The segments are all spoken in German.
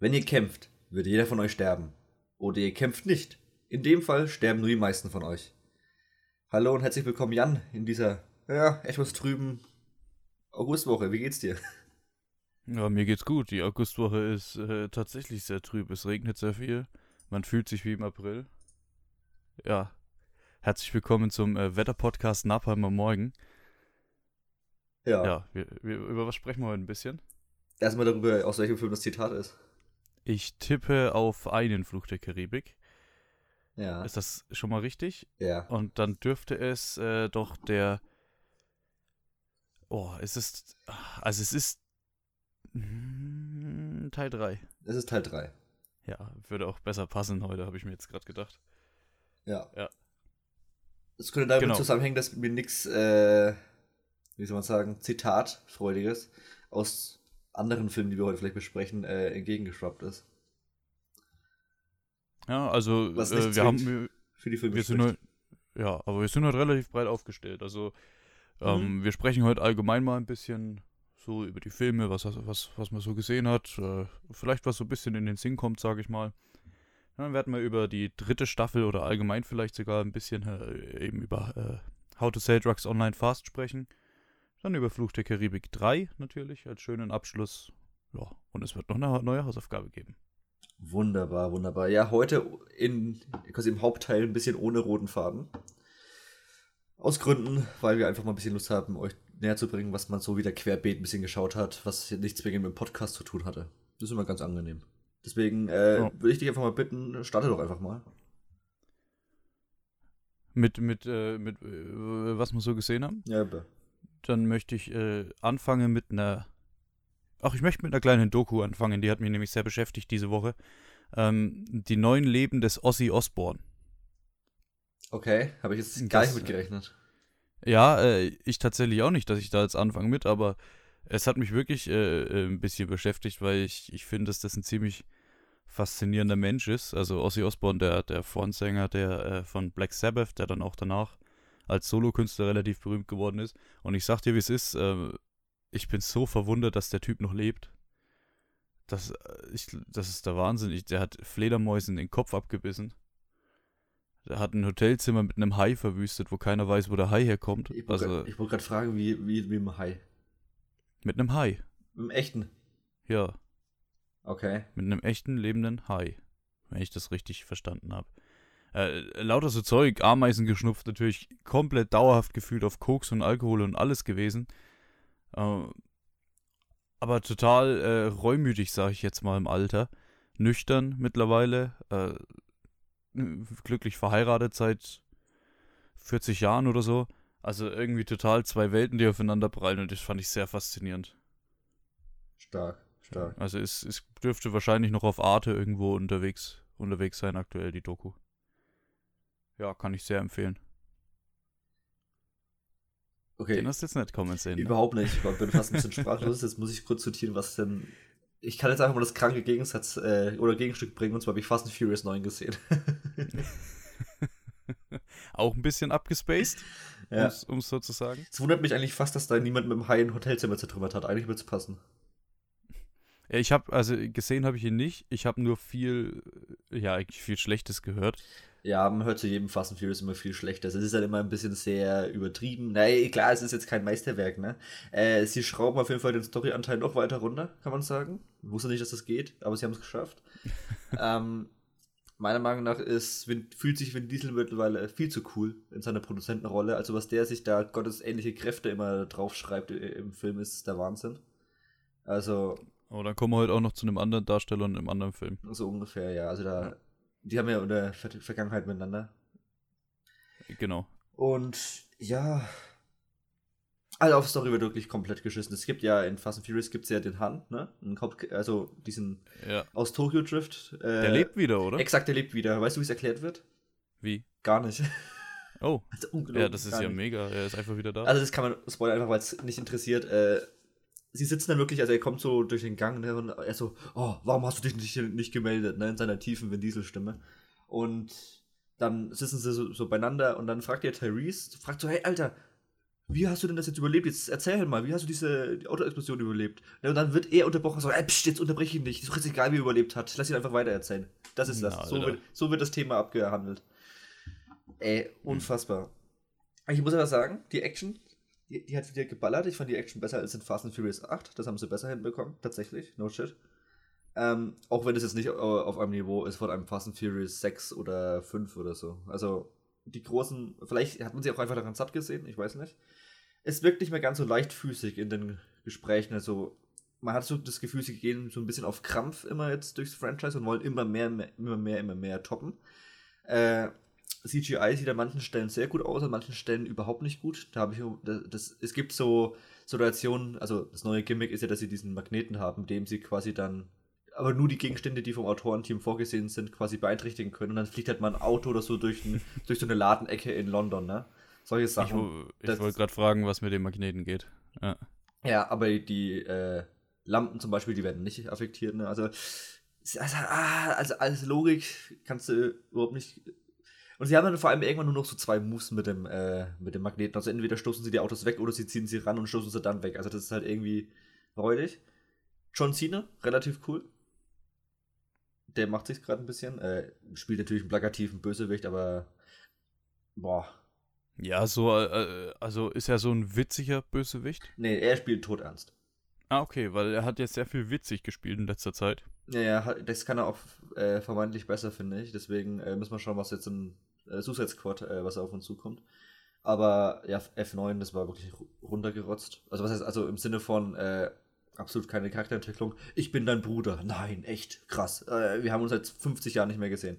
Wenn ihr kämpft, wird jeder von euch sterben. Oder ihr kämpft nicht. In dem Fall sterben nur die meisten von euch. Hallo und herzlich willkommen, Jan, in dieser, ja, etwas trüben Augustwoche. Wie geht's dir? Ja, mir geht's gut. Die Augustwoche ist äh, tatsächlich sehr trüb. Es regnet sehr viel. Man fühlt sich wie im April. Ja. Herzlich willkommen zum äh, Wetterpodcast Napalm am Morgen. Ja. Ja, wir, wir, über was sprechen wir heute ein bisschen? Erstmal darüber, aus welchem Film das Zitat ist. Ich tippe auf einen Fluch der Karibik. Ja. Ist das schon mal richtig? ja. Und dann dürfte es äh, doch der. Oh, es ist. Also es ist. mm, Teil 3. Es ist Teil 3. Ja, würde auch besser passen heute, habe ich mir jetzt gerade gedacht. Ja. Ja. Es könnte damit Genau. zusammenhängen, dass mir nichts, äh, wie soll man sagen, Zitatfreudiges aus anderen Filmen, die wir heute vielleicht besprechen, äh, entgegengeschwappt ist. Ja, also Was äh, nicht wir haben. Für die Filme wir sind halt, ja, aber wir sind halt relativ breit aufgestellt. Also ähm, wir sprechen heute allgemein mal ein bisschen so über die Filme, was, was, was man so gesehen hat. Äh, vielleicht was so ein bisschen in den Sinn kommt, sage ich mal. Dann werden wir über die dritte Staffel oder allgemein vielleicht sogar ein bisschen äh, eben über äh, How to Sell Drugs Online Fast sprechen. Dann über Fluch der Karibik 3 natürlich als schönen Abschluss. Ja, und es wird noch eine neue Hausaufgabe geben. Wunderbar, wunderbar. Ja, heute in, quasi im Hauptteil ein bisschen ohne roten Faden. Aus Gründen, weil wir einfach mal ein bisschen Lust haben, euch näher zu bringen, was man so wieder querbeet ein bisschen geschaut hat, was nichts zwingend mit dem Podcast zu tun hatte. Das ist immer ganz angenehm. Deswegen äh, Ja. würde ich dich einfach mal bitten, starte doch einfach mal. Mit, mit, äh, mit äh, was wir so gesehen haben. Ja, be- Dann möchte ich äh, anfangen mit einer. Ach, ich möchte mit einer kleinen Doku anfangen, die hat mich nämlich sehr beschäftigt diese Woche. Ähm, die neuen Leben des Ozzy Osbourne. okay, habe ich jetzt gar Das, nicht mitgerechnet. Ja, äh, ich tatsächlich auch nicht, dass ich da jetzt anfange mit, aber es hat mich wirklich äh, äh, ein bisschen beschäftigt, weil ich, ich finde, dass das ein ziemlich faszinierender Mensch ist. Also Ozzy Osbourne, der, der Frontsänger der, äh, von Black Sabbath, der dann auch danach als Solokünstler relativ berühmt geworden ist. Und ich sag dir, wie es ist, äh, ich bin so verwundert, dass der Typ noch lebt. Das, äh, ich, das ist der Wahnsinn. Ich, der hat Fledermäusen den Kopf abgebissen. Der hat ein Hotelzimmer mit einem Hai verwüstet, wo keiner weiß, wo der Hai herkommt. Ich wollte Also gerade fragen, wie, wie, wie im Hai. mit einem Hai. Im echten. Ja, Okay. mit einem echten lebenden Hai. Wenn ich das richtig verstanden habe. Äh, lauter so Zeug, Ameisen geschnupft, natürlich komplett dauerhaft gefühlt auf Koks und Alkohol und alles gewesen. Äh, aber total äh, reumütig, sage ich jetzt mal im Alter. Nüchtern mittlerweile. Äh, glücklich verheiratet seit 40 Jahren oder so. Also irgendwie total zwei Welten, die aufeinander prallen und das fand ich sehr faszinierend. Stark, stark. Also es, es dürfte wahrscheinlich noch auf Arte irgendwo unterwegs, unterwegs sein aktuell, die Doku. Ja, kann ich sehr empfehlen. Okay. Den hast du jetzt nicht kommen sehen. Ne? Überhaupt nicht. Ich bin fast ein bisschen sprachlos. Jetzt muss ich kurz sortieren, was denn. Ich kann jetzt einfach mal das kranke Gegensatz äh, oder Gegenstück bringen, und zwar habe ich Fast and Furious 9 gesehen. Auch ein bisschen abgespaced, ja. um es so zu sagen. Es wundert mich eigentlich fast, dass da niemand mit dem Hai ein Hotelzimmer zertrümmert hat. Eigentlich würde es passen. Ich habe, also gesehen habe ich ihn nicht. Ich habe nur viel, ja, eigentlich viel Schlechtes gehört. Ja, man hört zu jedem Fast and Furious immer viel schlechter. Es ist halt immer ein bisschen sehr übertrieben. Nein, klar, es ist jetzt kein Meisterwerk, ne? Äh, sie schrauben auf jeden Fall den Storyanteil noch weiter runter, kann man sagen. Ich wusste nicht, dass das geht, aber sie haben es geschafft. ähm, meiner Meinung nach ist, fühlt sich Vin Diesel mittlerweile viel zu cool in seiner Produzentenrolle. Also was der sich da gottesähnliche Kräfte immer draufschreibt äh, im Film, ist der Wahnsinn. Also, Aber dann kommen wir heute auch noch zu einem anderen Darsteller und einem anderen Film. so ungefähr, ja. Also da, Ja. Die haben ja in der Ver Vergangenheit miteinander. Genau. Und ja. Also auf Story wird wirklich komplett geschissen. Es gibt ja in Fast and Furious gibt es ja den Han, ne? Also diesen Ja. aus Tokyo Drift. Äh, Der lebt wieder, oder? Exakt, der lebt wieder. Weißt du, wie es erklärt wird? Wie? Gar nicht. Oh, Also ja, das ist ja nicht. mega. Er ist einfach wieder da. Also das kann man spoilern einfach, weil es nicht interessiert. Äh, sie sitzen dann wirklich, also er kommt so durch den Gang ne, und er so, oh, warum hast du dich nicht, nicht gemeldet, ne, in seiner tiefen Vin Diesel Stimme. Und dann sitzen sie so, so beieinander und dann fragt er Tyrese, fragt so, hey Alter, wie hast du denn das jetzt überlebt? Jetzt erzähl mal, wie hast du diese die Autoexplosion überlebt? Und dann wird er unterbrochen, so, ey, pst, jetzt unterbreche ich ihn nicht. Ist doch jetzt egal, wie er überlebt hat. Lass ihn einfach weiter erzählen. Das ist das. Na, so, wird, so wird das Thema abgehandelt. Ey, unfassbar. Ich muss aber sagen, die Action, die, die hat wieder geballert. Ich fand die Action besser als in Fast and Furious 8. Das haben sie besser hinbekommen, tatsächlich. No shit. Ähm, auch wenn es jetzt nicht äh, auf einem Niveau ist von einem Fast and Furious 6 oder 5 oder so. Also die großen, vielleicht hat man sie auch einfach daran satt gesehen, ich weiß nicht. Es wirkt nicht mehr ganz so leichtfüßig in den Gesprächen. Also man hat so das Gefühl, sie gehen so ein bisschen auf Krampf immer jetzt durchs Franchise und wollen immer mehr, mehr immer mehr, immer mehr toppen. Äh, CGI sieht an manchen Stellen sehr gut aus, an manchen Stellen überhaupt nicht gut. Da habe ich das, es gibt so Situationen, also das neue Gimmick ist ja, dass sie diesen Magneten haben, dem sie quasi dann aber nur die Gegenstände, die vom Autorenteam vorgesehen sind, quasi beeinträchtigen können. Und dann fliegt halt mal ein Auto oder so durch, ein, durch so eine Ladenecke in London, ne? Solche Ich, Sachen. ich das- wollte gerade fragen, was mit dem Magneten geht. Ja. Ja, aber die äh, Lampen zum Beispiel, die werden nicht affektiert. Ne? Also, also, ah, also als Logik kannst du überhaupt nicht. Und sie haben dann vor allem irgendwann nur noch so zwei Moves mit dem, äh, mit dem Magneten. Also entweder stoßen sie die Autos weg oder sie ziehen sie ran und stoßen sie dann weg. Also das ist halt irgendwie räudig. John Cena, relativ cool. Der macht sich gerade ein bisschen. Äh, spielt natürlich einen plakativen Bösewicht, aber boah. Ja, so, äh, also ist er so ein witziger Bösewicht? Nee, er spielt todernst. Ah, okay, weil er hat jetzt sehr viel witzig gespielt in letzter Zeit. Ja, ja, das kann er auch äh, vermeintlich besser, finde ich. Deswegen äh, müssen wir schauen, was jetzt in äh, Suicide Squad, äh, was auf uns zukommt. Aber ja, F9, das war wirklich ru- runtergerotzt. Also was heißt, also im Sinne von äh, absolut keine Charakterentwicklung. Ich bin dein Bruder. Nein, echt, krass. Äh, wir haben uns seit 50 Jahren nicht mehr gesehen.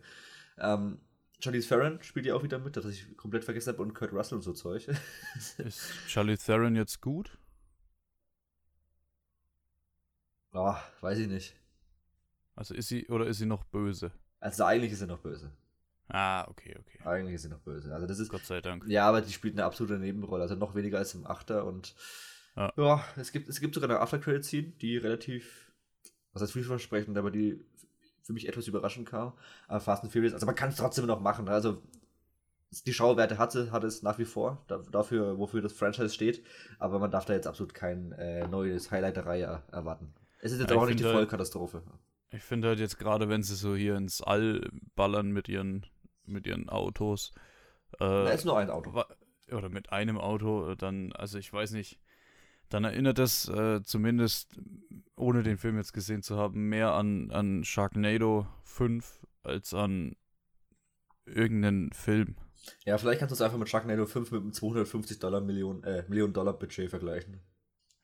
Ähm, Charlize Theron spielt ja auch wieder mit, das ich komplett vergessen habe, und Kurt Russell und so Zeug. Ist Charlie Theron jetzt gut? oh, weiß ich nicht. Also ist sie oder ist sie noch böse? Also eigentlich ist er noch böse. Ah, okay, okay. Eigentlich ist er noch böse. Also das ist, Gott sei Dank. Ja, aber die spielt eine absolute Nebenrolle, also noch weniger als im Achter und Ja. ja, es gibt, es gibt sogar eine After-Credit-Scene, die relativ, was heißt vielversprechend, aber die für mich etwas überraschend kam. Aber Fast and Furious, also man kann es trotzdem noch machen, ne? also die Schauwerte hat, sie, hat es nach wie vor, da, dafür, wofür das Franchise steht, aber man darf da jetzt absolut kein äh, neues Highlight der Reihe er- erwarten. Es ist jetzt Ja, auch ich nicht die finde- Vollkatastrophe. Ich finde halt jetzt gerade, wenn sie so hier ins All ballern mit ihren, mit ihren Autos. Äh, Da ist nur ein Auto. oder mit einem Auto, äh, dann, also ich weiß nicht, dann erinnert das äh, zumindest, ohne den Film jetzt gesehen zu haben, mehr an, an Sharknado 5 als an irgendeinen Film. Ja, vielleicht kannst du es einfach mit Sharknado 5 mit einem 250 Dollar Million, äh, Million Dollar Budget vergleichen.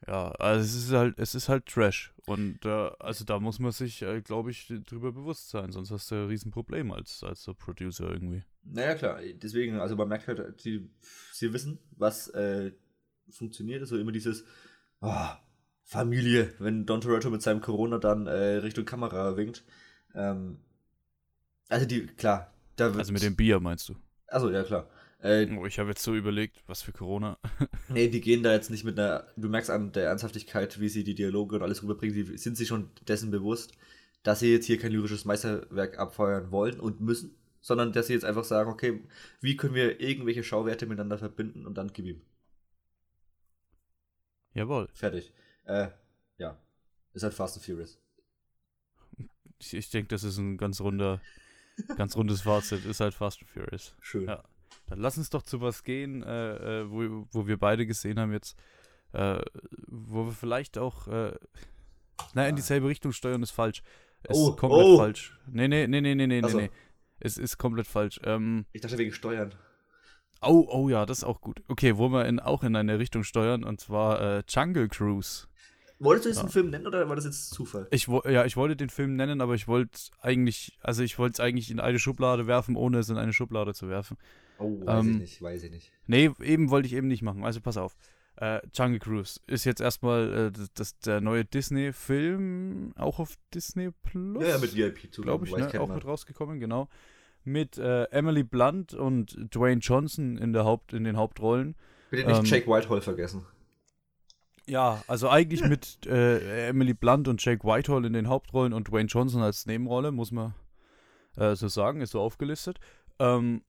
Ja, also es ist halt, es ist halt Trash. Und äh, also da muss man sich, äh, glaube ich, drüber bewusst sein, sonst hast du ein Riesenproblem als, als so Producer irgendwie. Naja, klar, deswegen, also man merkt halt, sie, sie wissen, was äh, funktioniert. Also immer dieses oh, Familie, wenn Don Toretto mit seinem Corona dann äh, Richtung Kamera winkt. Ähm, also die, klar, da wird. Also mit dem Bier meinst du? Also ja, klar. Äh, Oh, ich habe jetzt so überlegt, was für Corona. nee, die gehen da jetzt nicht mit einer, du merkst an der Ernsthaftigkeit, wie sie die Dialoge und alles rüberbringen, die sind sich schon dessen bewusst, dass sie jetzt hier kein lyrisches Meisterwerk abfeuern wollen und müssen, sondern dass sie jetzt einfach sagen, okay, wie können wir irgendwelche Schauwerte miteinander verbinden und dann gib ihm. Jawohl. Fertig. Äh, ja. Ist halt Fast and Furious. Ich, ich denke, das ist ein ganz runder, ganz rundes Fazit. Ist halt Fast and Furious. Schön. Ja. Dann lass uns doch zu was gehen, äh, äh, wo, wo wir beide gesehen haben jetzt, äh, wo wir vielleicht auch, äh, naja, in dieselbe Richtung steuern ist falsch. Es Oh, ist komplett oh. falsch. Nee, nee, nee, nee, nee, nee, Ach so. nee. Es ist komplett falsch. Ähm, Ich dachte wegen Steuern. oh, oh ja, das ist auch gut. Okay, wo wir in, auch in eine Richtung steuern, und zwar äh, Jungle Cruise. Wolltest du jetzt Ja. einen Film nennen oder war das jetzt Zufall? Ich, ja, ich wollte den Film nennen, aber ich wollte eigentlich, also ich wollte es eigentlich in eine Schublade werfen, ohne es in eine Schublade zu werfen. Oh, weiß ich Ähm, nicht, weiß ich nicht. Nee, eben wollte ich eben nicht machen. Also pass auf. Äh, Jungle Cruise ist jetzt erstmal äh, das, das, der neue Disney-Film, auch auf Disney Plus. Ja, ja, mit VIP zu glaube ich, ne? auch mit rausgekommen, genau. Mit äh, Emily Blunt und Dwayne Johnson in, der Haupt, in den Hauptrollen. Bitte nicht ähm, Jake Whitehall vergessen. Ja, also eigentlich mit äh, Emily Blunt und Jake Whitehall in den Hauptrollen und Dwayne Johnson als Nebenrolle, muss man äh, so sagen, ist so aufgelistet. Ähm,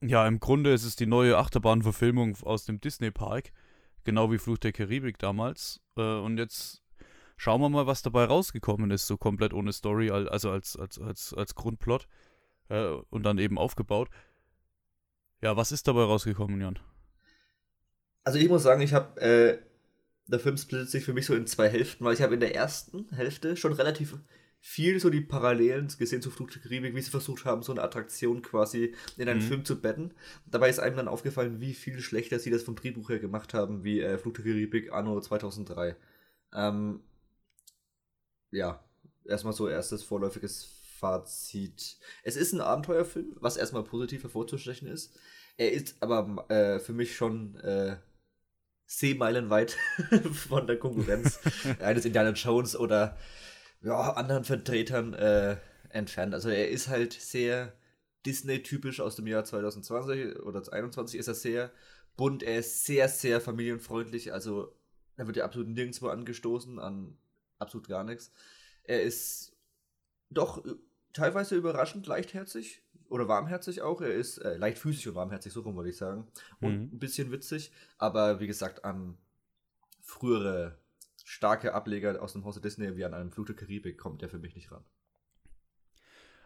ja, im Grunde ist es die neue Achterbahnverfilmung aus dem Disney-Park. Genau wie Fluch der Karibik damals. Äh, und jetzt schauen wir mal, was dabei rausgekommen ist, so komplett ohne Story, also als, als, als, als Grundplot. Äh, und dann eben aufgebaut. Ja, was ist dabei rausgekommen, Jan? Also ich muss sagen, ich habe, äh, der Film splittet sich für mich so in zwei Hälften, weil ich habe in der ersten Hälfte schon relativ viel so die Parallelen gesehen zu Flug der Karibik, wie sie versucht haben, so eine Attraktion quasi in einen mhm. Film zu betten. Dabei ist einem dann aufgefallen, wie viel schlechter sie das vom Drehbuch her gemacht haben, wie äh, Flug der Karibik anno 2003. Ähm, ja, erstmal so erstes vorläufiges Fazit. Es ist ein Abenteuerfilm, was erstmal positiv hervorzustechen ist. Er ist aber äh, für mich schon äh, Seemeilen weit von der Konkurrenz eines Indiana Jones oder ja, anderen Vertretern äh, entfernt. Also er ist halt sehr Disney-typisch aus dem Jahr 2020 oder 2021 ist er sehr bunt, er ist sehr, sehr familienfreundlich, also er wird ja absolut nirgendwo angestoßen, an absolut gar nichts. Er ist doch teilweise überraschend leichtherzig oder warmherzig auch. Er ist äh, leichtfüßig und warmherzig, so rum würde ich sagen. Und mhm. ein bisschen witzig, aber wie gesagt, an frühere starke Ableger aus dem Hause Disney wie an einem Flug der Karibik kommt der für mich nicht ran.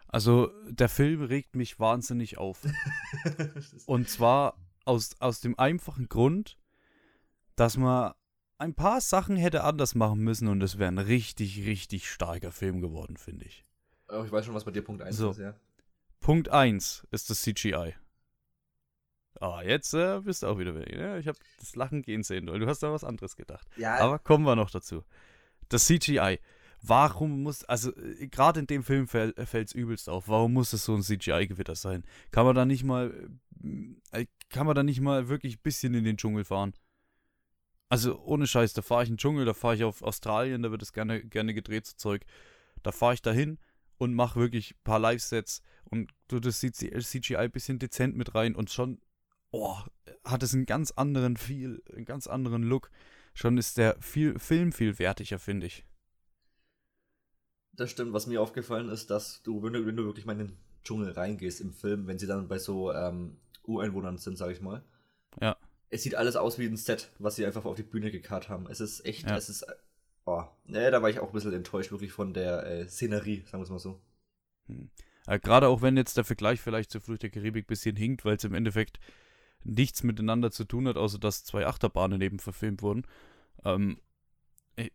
Also der Film regt mich wahnsinnig auf. Und zwar aus, aus dem einfachen Grund, dass man ein paar Sachen hätte anders machen müssen und es wäre ein richtig, richtig starker Film geworden, finde ich. Oh, ich weiß schon, was bei dir Punkt 1 so. ist, ja. Punkt 1 ist das CGI. Ah, jetzt äh, bist du auch wieder weg. Ne? Ich habe das Lachen gehen sehen, weil du hast da was anderes gedacht. Ja. Aber kommen wir noch dazu. Das CGI. Warum muss, also äh, gerade in dem Film fällt es übelst auf. Warum muss es so ein CGI-Gewitter sein? Kann man da nicht mal, äh, kann man da nicht mal wirklich ein bisschen in den Dschungel fahren? Also ohne Scheiß, da fahre ich in den Dschungel, da fahre ich auf Australien, da wird es gerne, gerne gedreht, so Zeug. Da fahre ich dahin und mache wirklich ein paar Live-Sets und du das CGI ein bisschen dezent mit rein und schon oh, hat es einen ganz anderen Feel, einen ganz anderen Look. Schon ist der viel, Film viel wertiger, finde ich. Das stimmt. Was mir aufgefallen ist, dass du, wenn du, wenn du wirklich mal in den Dschungel reingehst im Film, wenn sie dann bei so ähm, Ureinwohnern sind, sag ich mal. Ja. Es sieht alles aus wie ein Set, was sie einfach auf die Bühne gekarrt haben. Es ist echt, ja. es ist. Oh, ne, da war ich auch ein bisschen enttäuscht, wirklich von der äh, Szenerie, sagen wir es mal so. Hm. Äh, Gerade auch wenn jetzt der Vergleich vielleicht zur Flucht der Karibik ein bisschen hinkt, weil es im Endeffekt nichts miteinander zu tun hat, außer dass zwei Achterbahnen eben verfilmt wurden. Ähm, ey,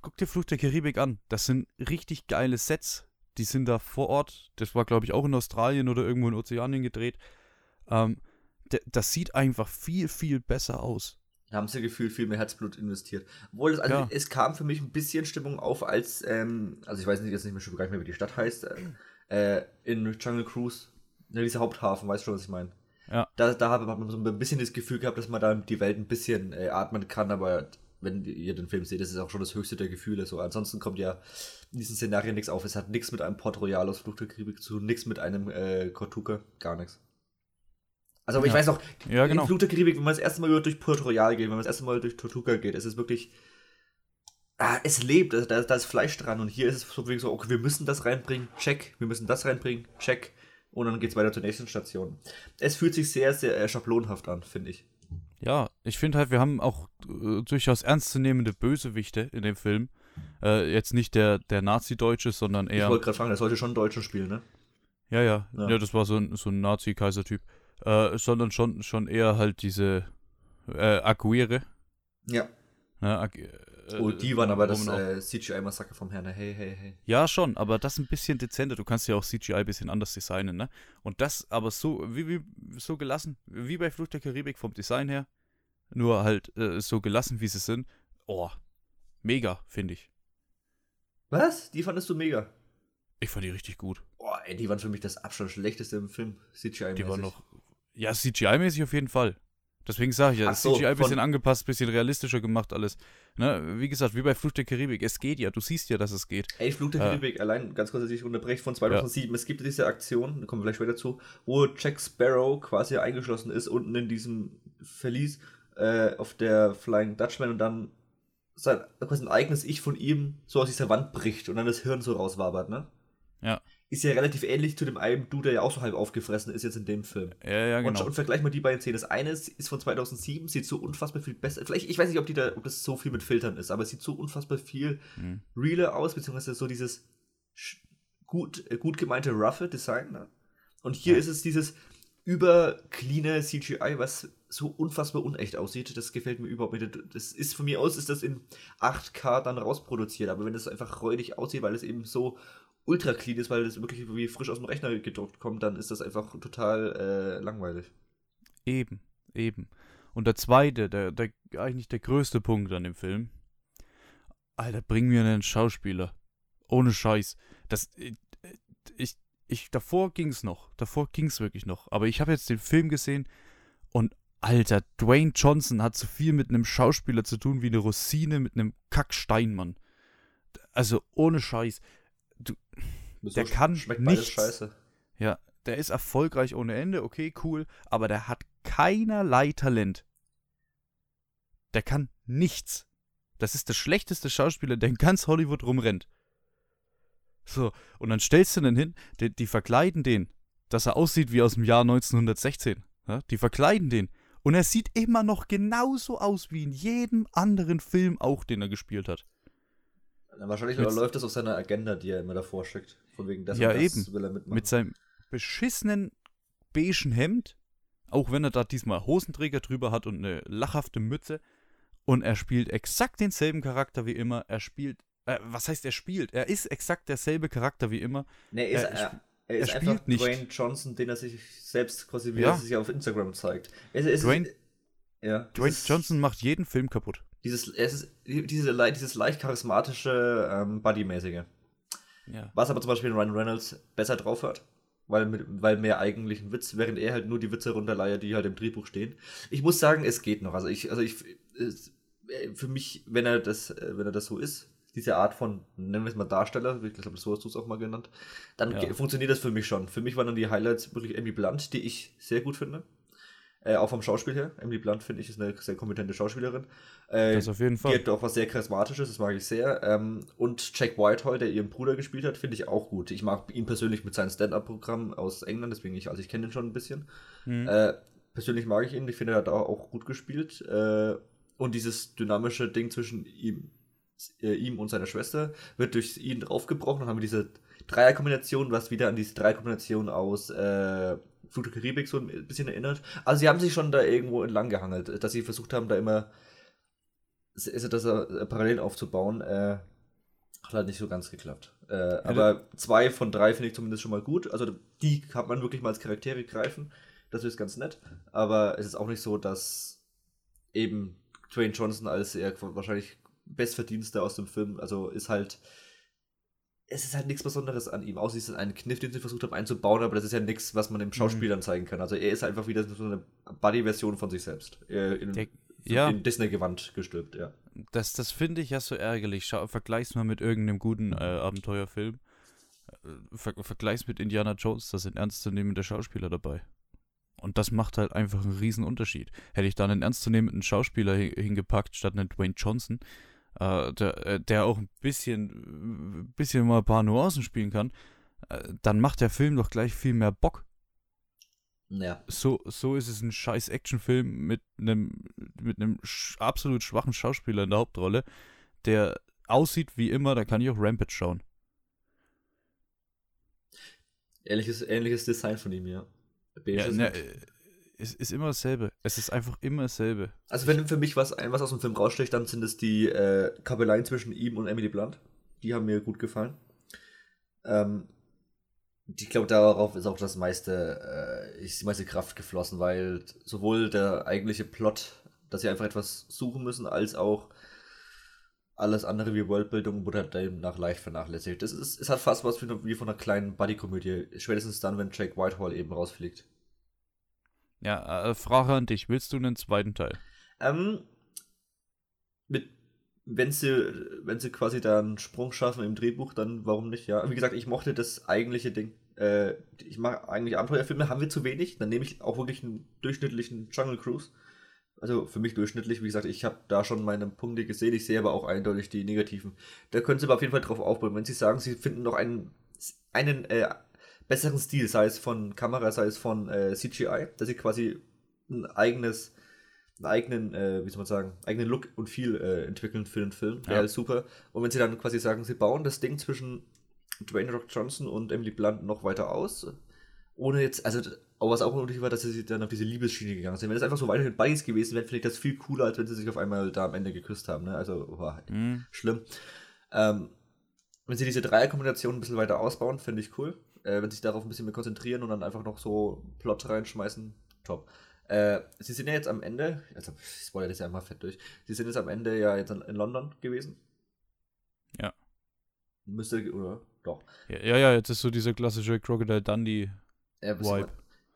guck dir Flucht der Karibik an. Das sind richtig geile Sets. Die sind da vor Ort. Das war, glaube ich, auch in Australien oder irgendwo in Ozeanien gedreht. Ähm, das sieht einfach viel, viel besser aus. Da haben sie gefühlt viel mehr Herzblut investiert. Obwohl, es, also, ja. es kam für mich ein bisschen Stimmung auf, als, ähm, also ich weiß nicht, jetzt nicht mehr schon gar nicht mehr, wie die Stadt heißt, äh, in Jungle Cruise, ne, dieser Haupthafen, weißt du schon, was ich meine? Ja. Da, da hat man so ein bisschen das Gefühl gehabt, dass man da die Welt ein bisschen äh, atmen kann, aber wenn ihr den Film seht, das ist auch schon das höchste der Gefühle. So, ansonsten kommt ja in diesen Szenarien nichts auf. Es hat nichts mit einem Port Royal aus Fluch der Karibik zu tun, nichts mit einem äh, Kortuka, gar nichts. Also, ich weiß noch, ja, genau. in Fluch der Karibik, wenn man das erste Mal durch Port Royal geht, wenn man das erste Mal durch Tortuga geht, es ist wirklich. Ah, es lebt, da, da ist Fleisch dran und hier ist es so, wie so, okay, wir müssen das reinbringen, check, wir müssen das reinbringen, check, und dann geht es weiter zur nächsten Station. Es fühlt sich sehr, sehr äh, schablonhaft an, finde ich. Ja, ich finde halt, wir haben auch äh, durchaus ernstzunehmende Bösewichte in dem Film. Äh, jetzt nicht der, der Nazi-Deutsche, sondern eher. Ich wollte gerade fragen, der sollte schon Deutschen spielen, ne? Ja, ja, ja. Ja, das war so ein, so ein Nazi-Kaiser-Typ. Äh, sondern schon, schon eher halt diese äh, Aguirre. Ja. Ne, Ag äh, oh, die waren aber das äh, CGI-Massaker vom Herrn. Hey, hey, hey. Ja, schon, aber das ein bisschen dezenter. Du kannst ja auch CGI ein bisschen anders designen, ne? Und das aber so, wie, wie so gelassen, wie bei Flucht der Karibik vom Design her. Nur halt äh, so gelassen, wie sie sind. Oh, mega, finde ich. Was? Die fandest du mega? Ich fand die richtig gut. Boah, ey, die waren für mich das Abstand schlechteste im Film, CGI-mäßig. Die waren noch, ja, CGI-mäßig auf jeden Fall. Deswegen sage ich ja, so, CGI ein bisschen angepasst, bisschen realistischer gemacht alles. Ne, wie gesagt, wie bei Fluch der Karibik, es geht ja, du siehst ja, dass es geht. Ey, Fluch der äh, Karibik, allein ganz kurz, dass ich unterbreche, von 2007, ja. es gibt diese Aktion, da kommen wir gleich später zu, wo Jack Sparrow quasi eingeschlossen ist, unten in diesem Verlies äh, auf der Flying Dutchman und dann sein, quasi ein eigenes Ich von ihm so aus dieser Wand bricht und dann das Hirn so rauswabert, ne? Ja. ist ja relativ ähnlich zu dem einen Dude, der ja auch so halb aufgefressen ist jetzt in dem Film. Ja, ja, genau. Und, und vergleich mal die beiden Szenen. Das eine ist, ist von 2007, sieht so unfassbar viel besser. Vielleicht, ich weiß nicht, ob, die da, ob das so viel mit Filtern ist, aber es sieht so unfassbar viel Mhm. realer aus, beziehungsweise so dieses gut, äh, gut gemeinte roughe Design. Ne? Und hier Ja. ist es dieses übercleane CGI, was so unfassbar unecht aussieht. Das gefällt mir überhaupt nicht. Das ist von mir aus, ist das in 8K dann rausproduziert, aber wenn das einfach räudig aussieht, weil es eben so ultra clean ist, weil das wirklich wie frisch aus dem Rechner gedruckt kommt, dann ist das einfach total äh, langweilig. Eben, eben. Und der zweite, der, der eigentlich der größte Punkt an dem Film. Alter, bring mir einen Schauspieler. Ohne Scheiß. Das, äh, ich, ich, davor ging's noch. Davor ging's wirklich noch. Aber ich habe jetzt den Film gesehen und Alter, Dwayne Johnson hat so viel mit einem Schauspieler zu tun wie eine Rosine mit einem Kacksteinmann. Also ohne Scheiß. Der kann schmeckt nichts. scheiße. Ja, der ist erfolgreich ohne Ende, okay, cool, aber der hat keinerlei Talent. Der kann nichts. Das ist der schlechteste Schauspieler, der in ganz Hollywood rumrennt. So, und dann stellst du den hin, die, die verkleiden den, dass er aussieht wie aus dem Jahr 1916. Ja? Die verkleiden den. Und er sieht immer noch genauso aus wie in jedem anderen Film auch, den er gespielt hat. Wahrscheinlich Mit- läuft das auf seiner Agenda, die er immer davor schickt. Von wegen das Ja, und das eben. will er mitmachen. mit seinem beschissenen beigen Hemd, auch wenn er da diesmal Hosenträger drüber hat und eine lachhafte Mütze. Und er spielt exakt denselben Charakter wie immer. Er spielt, äh, was heißt er spielt? Er ist exakt derselbe Charakter wie immer. Nee, er ist, Er er, er ist er einfach spielt nicht. Dwayne Johnson, den er sich selbst quasi, wie Ja. er sich auf Instagram zeigt. Es, es Dwayne- ist, ja, Dwayne Johnson macht jeden Film kaputt. Dieses, es ist diese, dieses leicht charismatische, ähm, Buddy-mäßige. Ja. Was aber zum Beispiel Ryan Reynolds besser drauf hat. Weil, mit, weil mehr eigentlichen Witz, während er halt nur die Witze runterleiert, die halt im Drehbuch stehen. Ich muss sagen, es geht noch. Also ich, also ich, es, äh, für mich, wenn er das, äh, wenn er das so ist, diese Art von, nennen wir es mal Darsteller, ich glaube, so hast du es auch mal genannt, dann Ja. funktioniert das für mich schon. Für mich waren dann die Highlights wirklich Emily Blunt, die ich sehr gut finde. Äh, auch vom Schauspiel her. Emily Blunt, finde ich, ist eine sehr kompetente Schauspielerin. Äh, Das auf jeden die Fall. hat auch was sehr Charismatisches, das mag ich sehr. Ähm, und Jack Whitehall, der ihren Bruder gespielt hat, finde ich auch gut. Ich mag ihn persönlich mit seinem Stand-Up-Programm aus England, deswegen ich, also ich kenne ihn schon ein bisschen. Mhm. Äh, persönlich mag ich ihn, ich finde, er hat auch, auch gut gespielt. Äh, und dieses dynamische Ding zwischen ihm, äh, ihm und seiner Schwester wird durch ihn aufgebrochen und haben wir diese Dreierkombination, was wieder an diese Dreierkombination aus äh, Der Karibik so ein bisschen erinnert. Also sie haben sich schon da irgendwo entlang gehangelt, dass sie versucht haben, da immer das äh, parallel aufzubauen. Äh, hat halt nicht so ganz geklappt. Äh, aber zwei von drei finde ich zumindest schon mal gut. Also die kann man wirklich mal als Charaktere greifen. Das ist ganz nett. Aber es ist auch nicht so, dass eben Dwayne Johnson als er wahrscheinlich Bestverdienster aus dem Film, also ist halt. Es ist halt nichts Besonderes an ihm, außer es ist ein Kniff, den sie versucht haben einzubauen, aber das ist ja nichts, was man im Schauspiel dann zeigen kann. Also er ist einfach wieder so eine Buddy-Version von sich selbst. In, Der, ja, in Disney-Gewand gestülpt, ja. das, das finde ich ja so ärgerlich. Schau, vergleich's mal mit irgendeinem guten äh, Abenteuerfilm. Äh, Ver, vergleich's mit Indiana Jones, da sind ernstzunehmende Schauspieler dabei. Und das macht halt einfach einen riesen Unterschied. Hätte ich da einen ernstzunehmenden Schauspieler hi- hingepackt, statt einen Dwayne Johnson, äh, der, äh, der auch ein bisschen, bisschen mal ein paar Nuancen spielen kann, äh, dann macht der Film doch gleich viel mehr Bock. Ja. So, so ist es ein scheiß Actionfilm mit einem mit einem sch absolut schwachen Schauspieler in der Hauptrolle, der aussieht wie immer, da kann ich auch Rampage schauen. Ähnliches, ähnliches Design von ihm, ja. Beige Ja, ne, es ist immer dasselbe. Es ist einfach immer dasselbe. Also wenn für mich was, was aus dem Film raussticht, dann sind es die äh, Kabeleien zwischen ihm und Emily Blunt. Die haben mir gut gefallen. Ähm, ich glaube, darauf ist auch das meiste, äh, ist die meiste Kraft geflossen, weil sowohl der eigentliche Plot, dass sie einfach etwas suchen müssen, als auch alles andere wie Worldbildung wurde halt demnach leicht vernachlässigt. Das ist, es hat fast was wie von einer kleinen Buddy-Komödie. Spätestens dann, wenn Jake Whitehall eben rausfliegt. Ja, äh, Frage an dich, willst du einen zweiten Teil? Ähm, mit, wenn sie, wenn sie quasi da einen Sprung schaffen im Drehbuch, dann warum nicht, ja. Wie gesagt, ich mochte das eigentliche Ding. Äh, ich mag eigentlich Abenteuerfilme, haben wir zu wenig, dann nehme ich auch wirklich einen durchschnittlichen Jungle Cruise. Also für mich durchschnittlich, wie gesagt, ich habe da schon meine Punkte gesehen, ich sehe aber auch eindeutig die negativen. Da können sie aber auf jeden Fall drauf aufbauen. Wenn sie sagen, sie finden noch einen, einen äh, besseren Stil, sei es von Kamera, sei es von äh, CGI, dass sie quasi ein eigenes, einen eigenen, äh, wie soll man sagen, eigenen Look und Feel äh, entwickeln für den Film. Wäre Ja. halt super. Und wenn sie dann quasi sagen, sie bauen das Ding zwischen Dwayne Rock Johnson und Emily Blunt noch weiter aus, ohne jetzt, also auch was auch unnötig war, dass sie dann auf diese Liebesschiene gegangen sind. Wenn das einfach so weiterhin Buddies gewesen wären, finde ich das viel cooler, als wenn sie sich auf einmal da am Ende geküsst haben. Ne? Also, boah, Mhm. schlimm. Ähm, wenn sie diese Dreierkombination ein bisschen weiter ausbauen, finde ich cool. Äh, wenn sie sich darauf ein bisschen mehr konzentrieren und dann einfach noch so Plot reinschmeißen, top. Äh, sie sind ja jetzt am Ende, also ich spoilere das ja einmal fett durch, sie sind jetzt am Ende ja jetzt in, London gewesen. Ja. Müsste, oder? Doch. Ja, ja, ja, jetzt ist so dieser klassische Crocodile Dundee. Ja, man-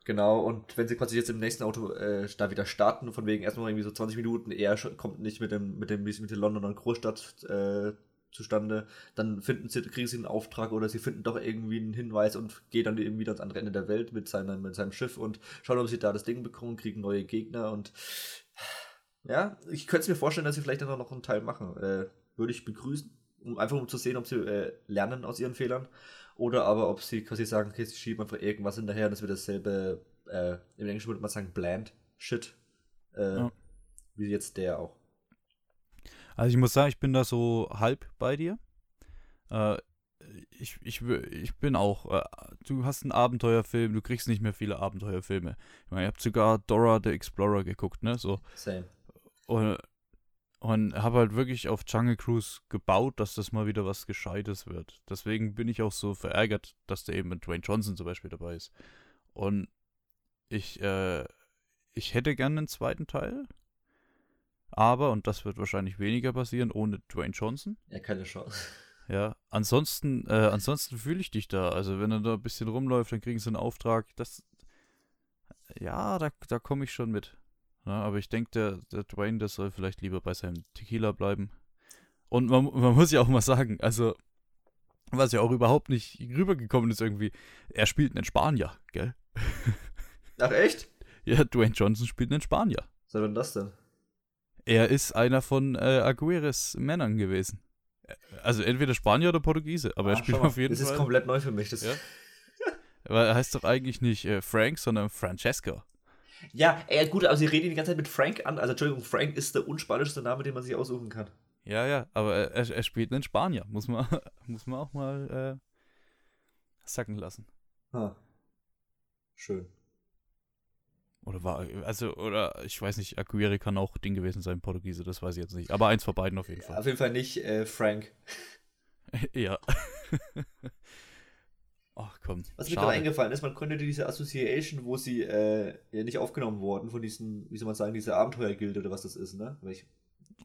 Genau, und wenn sie quasi jetzt im nächsten Auto äh, da wieder starten, von wegen erstmal irgendwie so 20 Minuten, er kommt nicht mit dem, mit dem, mit der Londoner Großstadt äh, zustande, dann finden sie, kriegen sie einen Auftrag oder sie finden doch irgendwie einen Hinweis und gehen dann eben wieder ans andere Ende der Welt mit seinem, mit seinem Schiff und schauen, ob sie da das Ding bekommen, kriegen neue Gegner und ja, ich könnte mir vorstellen, dass sie vielleicht dann noch einen Teil machen. Äh, würde ich begrüßen, um einfach um zu sehen, ob sie äh, lernen aus ihren Fehlern oder aber ob sie quasi sagen, okay, sie schieben einfach irgendwas hinterher und es wird dasselbe, äh, im Englischen würde man sagen, bland Shit, äh, Ja. wie jetzt der auch. Also ich muss sagen, ich bin da so halb bei dir. Äh, ich, ich, ich bin auch, äh, du hast einen Abenteuerfilm, du kriegst nicht mehr viele Abenteuerfilme. Ich meine, ihr habt sogar Dora the Explorer geguckt, ne? So. Same. Und, und habe halt wirklich auf Jungle Cruise gebaut, dass das mal wieder was Gescheites wird. Deswegen bin ich auch so verärgert, dass der eben mit Dwayne Johnson zum Beispiel dabei ist. Und ich, äh, ich hätte gerne einen zweiten Teil. Aber, und das wird wahrscheinlich weniger passieren, ohne Dwayne Johnson. Ja, keine Chance. Ja, ansonsten, äh, ansonsten fühle ich dich da. Also wenn er da ein bisschen rumläuft, dann kriegen sie einen Auftrag. Das, ja, da, da komme ich schon mit. Ja, aber ich denke, der, der Dwayne, der soll vielleicht lieber bei seinem Tequila bleiben. Und man, man muss ja auch mal sagen, also, was ja auch überhaupt nicht rübergekommen ist irgendwie, er spielt einen Spanier, gell? Ach, echt? Ja, Dwayne Johnson spielt einen Spanier. Was soll denn das denn? Er ist einer von äh, Aguirres Männern gewesen. Also entweder Spanier oder Portugiese, aber er Ah, spielt schau mal, auf jeden das Fall. ist komplett neu für mich. Das Ja. Aber er heißt doch eigentlich nicht äh, Frank, sondern Francesco. Ja, ey, gut, aber sie reden ihn die ganze Zeit mit Frank an. Also, Entschuldigung, Frank ist der unspanischste Name, den man sich aussuchen kann. Ja, ja, aber er, er, er spielt einen Spanier. Muss man, muss man auch mal äh, sacken lassen. Ha. Schön. Oder war, also, oder ich weiß nicht, Aguirre kann auch Ding gewesen sein, Portugiese, das weiß ich jetzt nicht. Aber eins von beiden auf jeden Auf jeden Fall nicht äh, Frank. Fall. ja. Ach komm. Was mir gerade eingefallen ist, man konnte diese Association, wo sie äh, ja nicht aufgenommen wurden von diesen, wie soll man sagen, diese Abenteuergilde oder was das ist, ne? Weil ich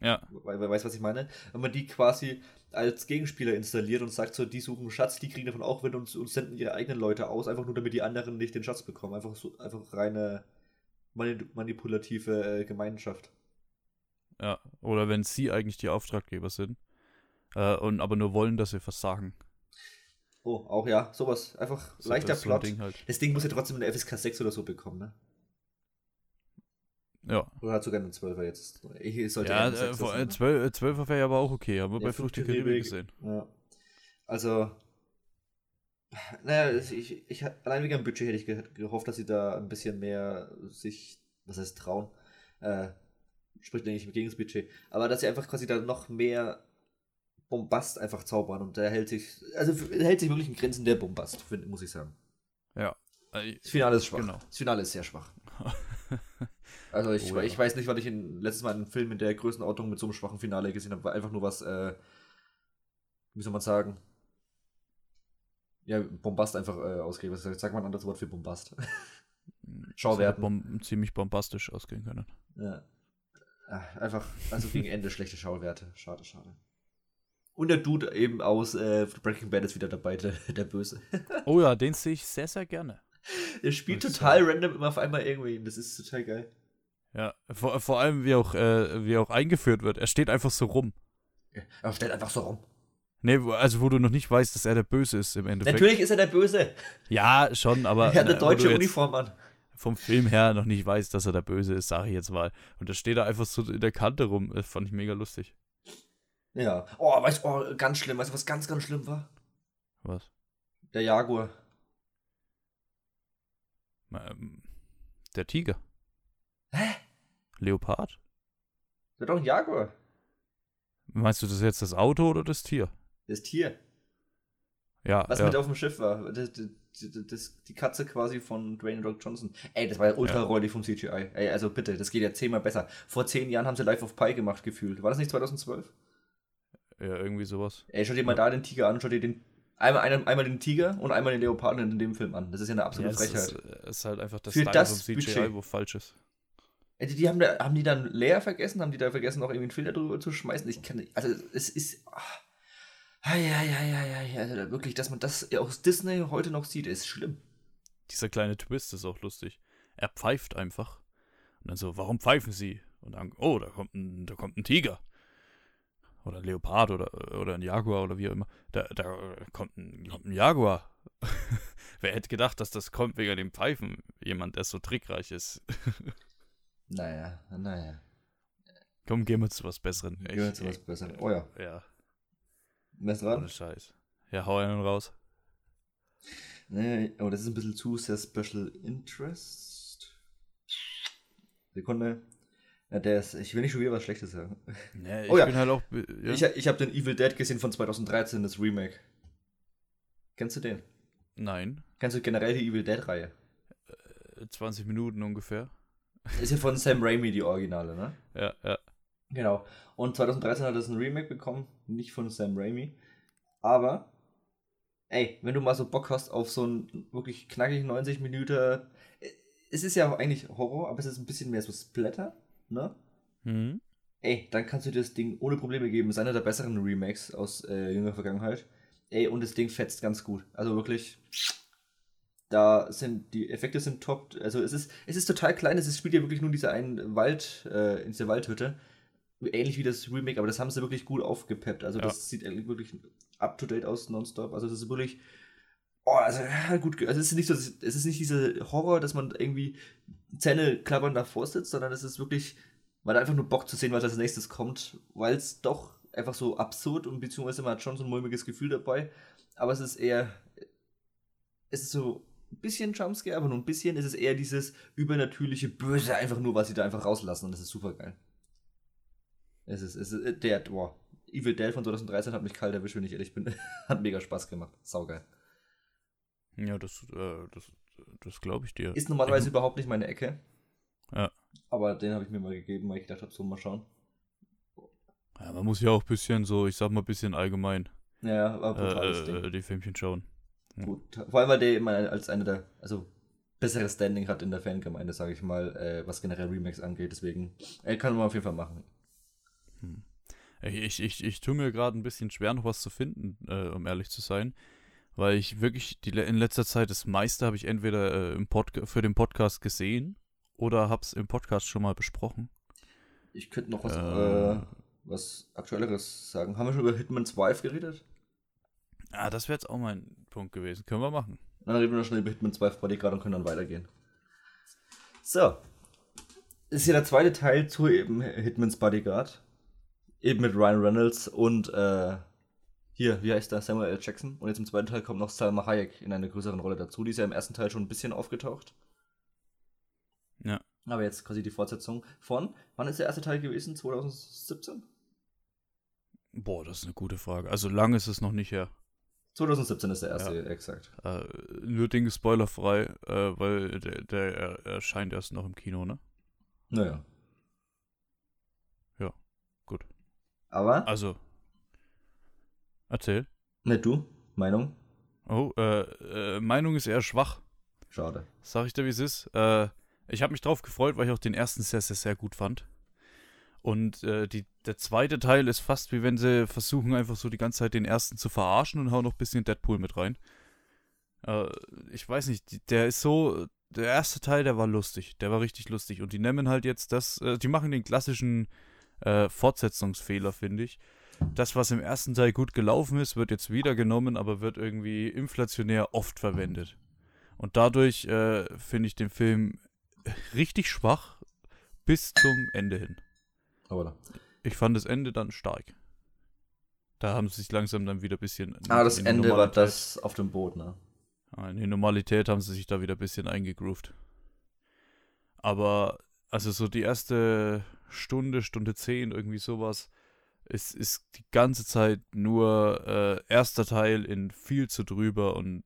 Ja, weil, weil weiß, was ich meine. Wenn man die quasi als Gegenspieler installiert und sagt so, die suchen einen Schatz, die kriegen davon auch Wind und, und senden ihre eigenen Leute aus, einfach nur damit die anderen nicht den Schatz bekommen. Einfach so, einfach reine manipulative äh, Gemeinschaft. ja. Oder wenn sie eigentlich die Auftraggeber sind. Äh, und aber nur wollen, dass sie versagen. Oh, auch ja, sowas. Einfach So, leichter das ist so Plot. Ding halt. Das Ding muss ja trotzdem eine FSK 6 oder so bekommen, ne? Ja. Oder hat sogar einen 12er jetzt. Ich sollte Ja, äh, 6er vor- sein, äh, ne? 12, 12 wäre ja aber auch okay, haben wir Ja, bei Flucht der Karibik gesehen. Ja. Also, naja, ich, ich, allein wegen dem Budget hätte ich ge gehofft, dass sie da ein bisschen mehr sich, was heißt trauen, äh, spricht eigentlich gegen das Budget, aber dass sie einfach quasi da noch mehr Bombast einfach zaubern und der hält sich, also hält sich wirklich in Grenzen der Bombast, find, muss ich sagen. Äh, Das Finale ist schwach. Genau. Das Finale ist sehr schwach. Also ich, Oh ja. ich weiß nicht, wann ich in, letztes Mal einen Film in der Größenordnung mit so einem schwachen Finale gesehen habe, war einfach nur was, äh, wie soll man sagen? Ja, Bombast einfach äh, ausgegeben. Was sagt man ein anderes Wort für Bombast? Schauwerten. Das hätte Bom ziemlich bombastisch ausgehen können. ja. Ach, einfach, also gegen Ende schlechte Schauwerte. Schade, schade. Und der Dude eben aus äh, Breaking Bad ist wieder dabei, der, der Böse. Oh ja, den sehe ich sehr, sehr gerne. Der spielt Das total random immer auf einmal irgendwie. Das ist total geil. Ja, vor, vor allem wie auch, äh, wie auch eingeführt wird. Er steht einfach so rum. Ja, aber stellt einfach so rum. Nee, also wo du noch nicht weißt, dass er der Böse ist im Endeffekt. Natürlich ist er der Böse. Ja, schon, aber er hat eine äh, deutsche Uniform an. vom Film her noch nicht weißt, dass er der Böse ist, sage ich jetzt mal. Und da steht er einfach so in der Kante rum. Das fand ich mega lustig. Ja. Oh, weißt du, oh, ganz schlimm. Weißt du, was ganz, ganz schlimm war? Was? Der Jaguar. Ähm, der Tiger. Hä? Leopard? Der doch ein Jaguar. Meinst du das jetzt das Auto oder das Tier? Das Tier. Ja, Was ja. mit auf dem Schiff war. Das, das, das, die Katze quasi von Dwayne Rock Johnson. Ey, das war ja ultra Ja. räudig vom CGI. Ey, also bitte, das geht ja zehnmal besser. Vor zehn Jahren haben sie Life of Pi gemacht, gefühlt. War das nicht 2012? ja, irgendwie sowas. Ey, schau dir mal da den Tiger an, schau dir den. Einmal, einen, einmal den Tiger und einmal den Leoparden in dem Film an. Das ist ja eine Ja, absolute ist, Frechheit. es ist halt einfach das Für Style das vom CGI, Budget. wo falsch ist. Die, die haben, da, haben die dann leer vergessen? Haben die da vergessen, noch irgendwie einen Filter drüber zu schmeißen? Ich kann nicht. Also, es ist. Ah, ja, ja, ja, ja, ja. Also, wirklich, dass man das aus Disney heute noch sieht, ist schlimm. Dieser kleine Twist ist auch lustig. Er pfeift einfach. Und dann so, warum pfeifen Sie? Und dann, oh, da kommt ein, da kommt ein Tiger. Oder ein Leopard oder, oder ein Jaguar oder wie auch immer. Da, da kommt, ein, kommt ein Jaguar. Wer hätte gedacht, dass das kommt wegen dem Pfeifen? Jemand, der so trickreich ist. Naja, naja. Komm, gehen wir zu was Besseren. Gehen wir zu was Besserem. Oh ja. Ja, Wer ist ohne dran? Scheiß. Ja, hau einen raus. Nee, oh, das ist ein bisschen zu sehr Special Interest. Sekunde. Ja, der ist, ich will nicht schon wieder was Schlechtes sagen. Nee, ich Oh ja. bin halt auch. Ja? Ich, ich habe den Evil Dead gesehen von 2013, das Remake. Kennst du den? Nein. Kennst du generell die Evil Dead-Reihe? 20 Minuten ungefähr. Ist ja von Sam Raimi die Originale, ne? Ja, ja. Genau. Und 2013 hat es ein Remake bekommen, nicht von Sam Raimi. Aber, ey, wenn du mal so Bock hast auf so einen wirklich knackig 90 Minuten, es ist ja eigentlich Horror, aber es ist ein bisschen mehr so Splatter, ne? Hm? Ey, dann kannst du dir das Ding ohne Probleme geben. Ist einer der besseren Remakes aus äh, jüngerer Vergangenheit. Ey, und das Ding fetzt ganz gut. Also wirklich, da sind die Effekte sind top. Also es ist, es ist total klein. Es ist, spielt ja wirklich nur in dieser einen Wald, äh, in dieser Waldhütte. Ähnlich wie das Remake, aber das haben sie wirklich gut aufgepeppt. Also Ja. das sieht eigentlich wirklich up to date aus, nonstop. Also das ist wirklich, oh, also gut. Also es ist nicht so, es ist nicht dieser Horror, dass man irgendwie Zähne klappern davor sitzt, sondern es ist wirklich, man hat einfach nur Bock zu sehen, was als nächstes kommt, weil es doch einfach so absurd und beziehungsweise man hat schon so ein mulmiges Gefühl dabei. Aber es ist eher, es ist so ein bisschen Jumpscare, aber nur ein bisschen. Es ist eher dieses übernatürliche Böse, einfach nur, was sie da einfach rauslassen und das ist super geil. Es ist, es ist der, boah, Evil Dead von 2013 hat mich kalt erwischt, wenn ich ehrlich bin. hat mega Spaß gemacht. Saugeil. Ja, das, äh, das, das glaube ich dir. Ist normalerweise Ich- überhaupt nicht meine Ecke. Ja. Aber den habe ich mir mal gegeben, weil ich gedacht habe, so mal schauen. Ja, man muss ja auch ein bisschen so, ich sag mal, ein bisschen allgemein Ja, ja, war ein brutales äh, äh, die Filmchen schauen. Gut. Vor allem, weil der immer als einer der, also besseres Standing hat in der Fangemeinde, sage ich mal, äh, was generell Remakes angeht. Deswegen äh, kann man auf jeden Fall machen. Ich, ich, ich tue mir gerade ein bisschen schwer, noch was zu finden, äh, um ehrlich zu sein. Weil ich wirklich die, in letzter Zeit das meiste habe ich entweder äh, im Podca für den Podcast gesehen oder habe es im Podcast schon mal besprochen. Ich könnte noch was, Ähm. äh, was Aktuelleres sagen. Haben wir schon über Hitman's Wife geredet? Ah, das wäre jetzt auch mein Punkt gewesen. Können wir machen. Dann reden wir noch schnell über Hitman's Wife Bodyguard und können dann weitergehen. So. Das ist ja der zweite Teil zu eben Hitman's Bodyguard. Eben mit Ryan Reynolds und äh, hier, wie heißt der? Samuel L. Jackson. Und jetzt im zweiten Teil kommt noch Salma Hayek in einer größeren Rolle dazu. Die ist ja im ersten Teil schon ein bisschen aufgetaucht. Ja. Aber jetzt quasi die Fortsetzung von, wann ist der erste Teil gewesen? 2017? Boah, das ist eine gute Frage. Also lang ist es noch nicht her. 2017 ist der erste, exakt. Äh, nur Dinge spoilerfrei, äh, weil der, der er- erscheint erst noch im Kino, ne? Naja. Ja, gut. Aber, Also. Erzähl. ne du, Meinung? Oh, äh, äh, Meinung ist eher schwach. Schade. Sag ich dir, wie es ist. Äh, ich habe mich drauf gefreut, weil ich auch den ersten sehr, sehr, sehr gut fand. Und äh, die, der zweite Teil ist fast wie wenn sie versuchen, einfach so die ganze Zeit den ersten zu verarschen und hauen noch ein bisschen Deadpool mit rein. Äh, ich weiß nicht, der ist so. Der erste Teil, der war lustig. Der war richtig lustig. Und die nehmen halt jetzt das. Äh, die machen den klassischen äh, Fortsetzungsfehler, finde ich. Das, was im ersten Teil gut gelaufen ist, wird jetzt wieder genommen, aber wird irgendwie inflationär oft verwendet. Und dadurch äh, finde ich den Film richtig schwach bis zum Ende hin. Aber Ich fand das Ende dann stark. Da haben sie sich langsam dann wieder ein bisschen. Ah, das Ende war das auf dem Boot, ne? In die Normalität haben sie sich da wieder ein bisschen eingegroovt. Aber, also so die erste Stunde, Stunde zehn, irgendwie sowas, es ist die ganze Zeit nur äh, erster Teil in viel zu drüber und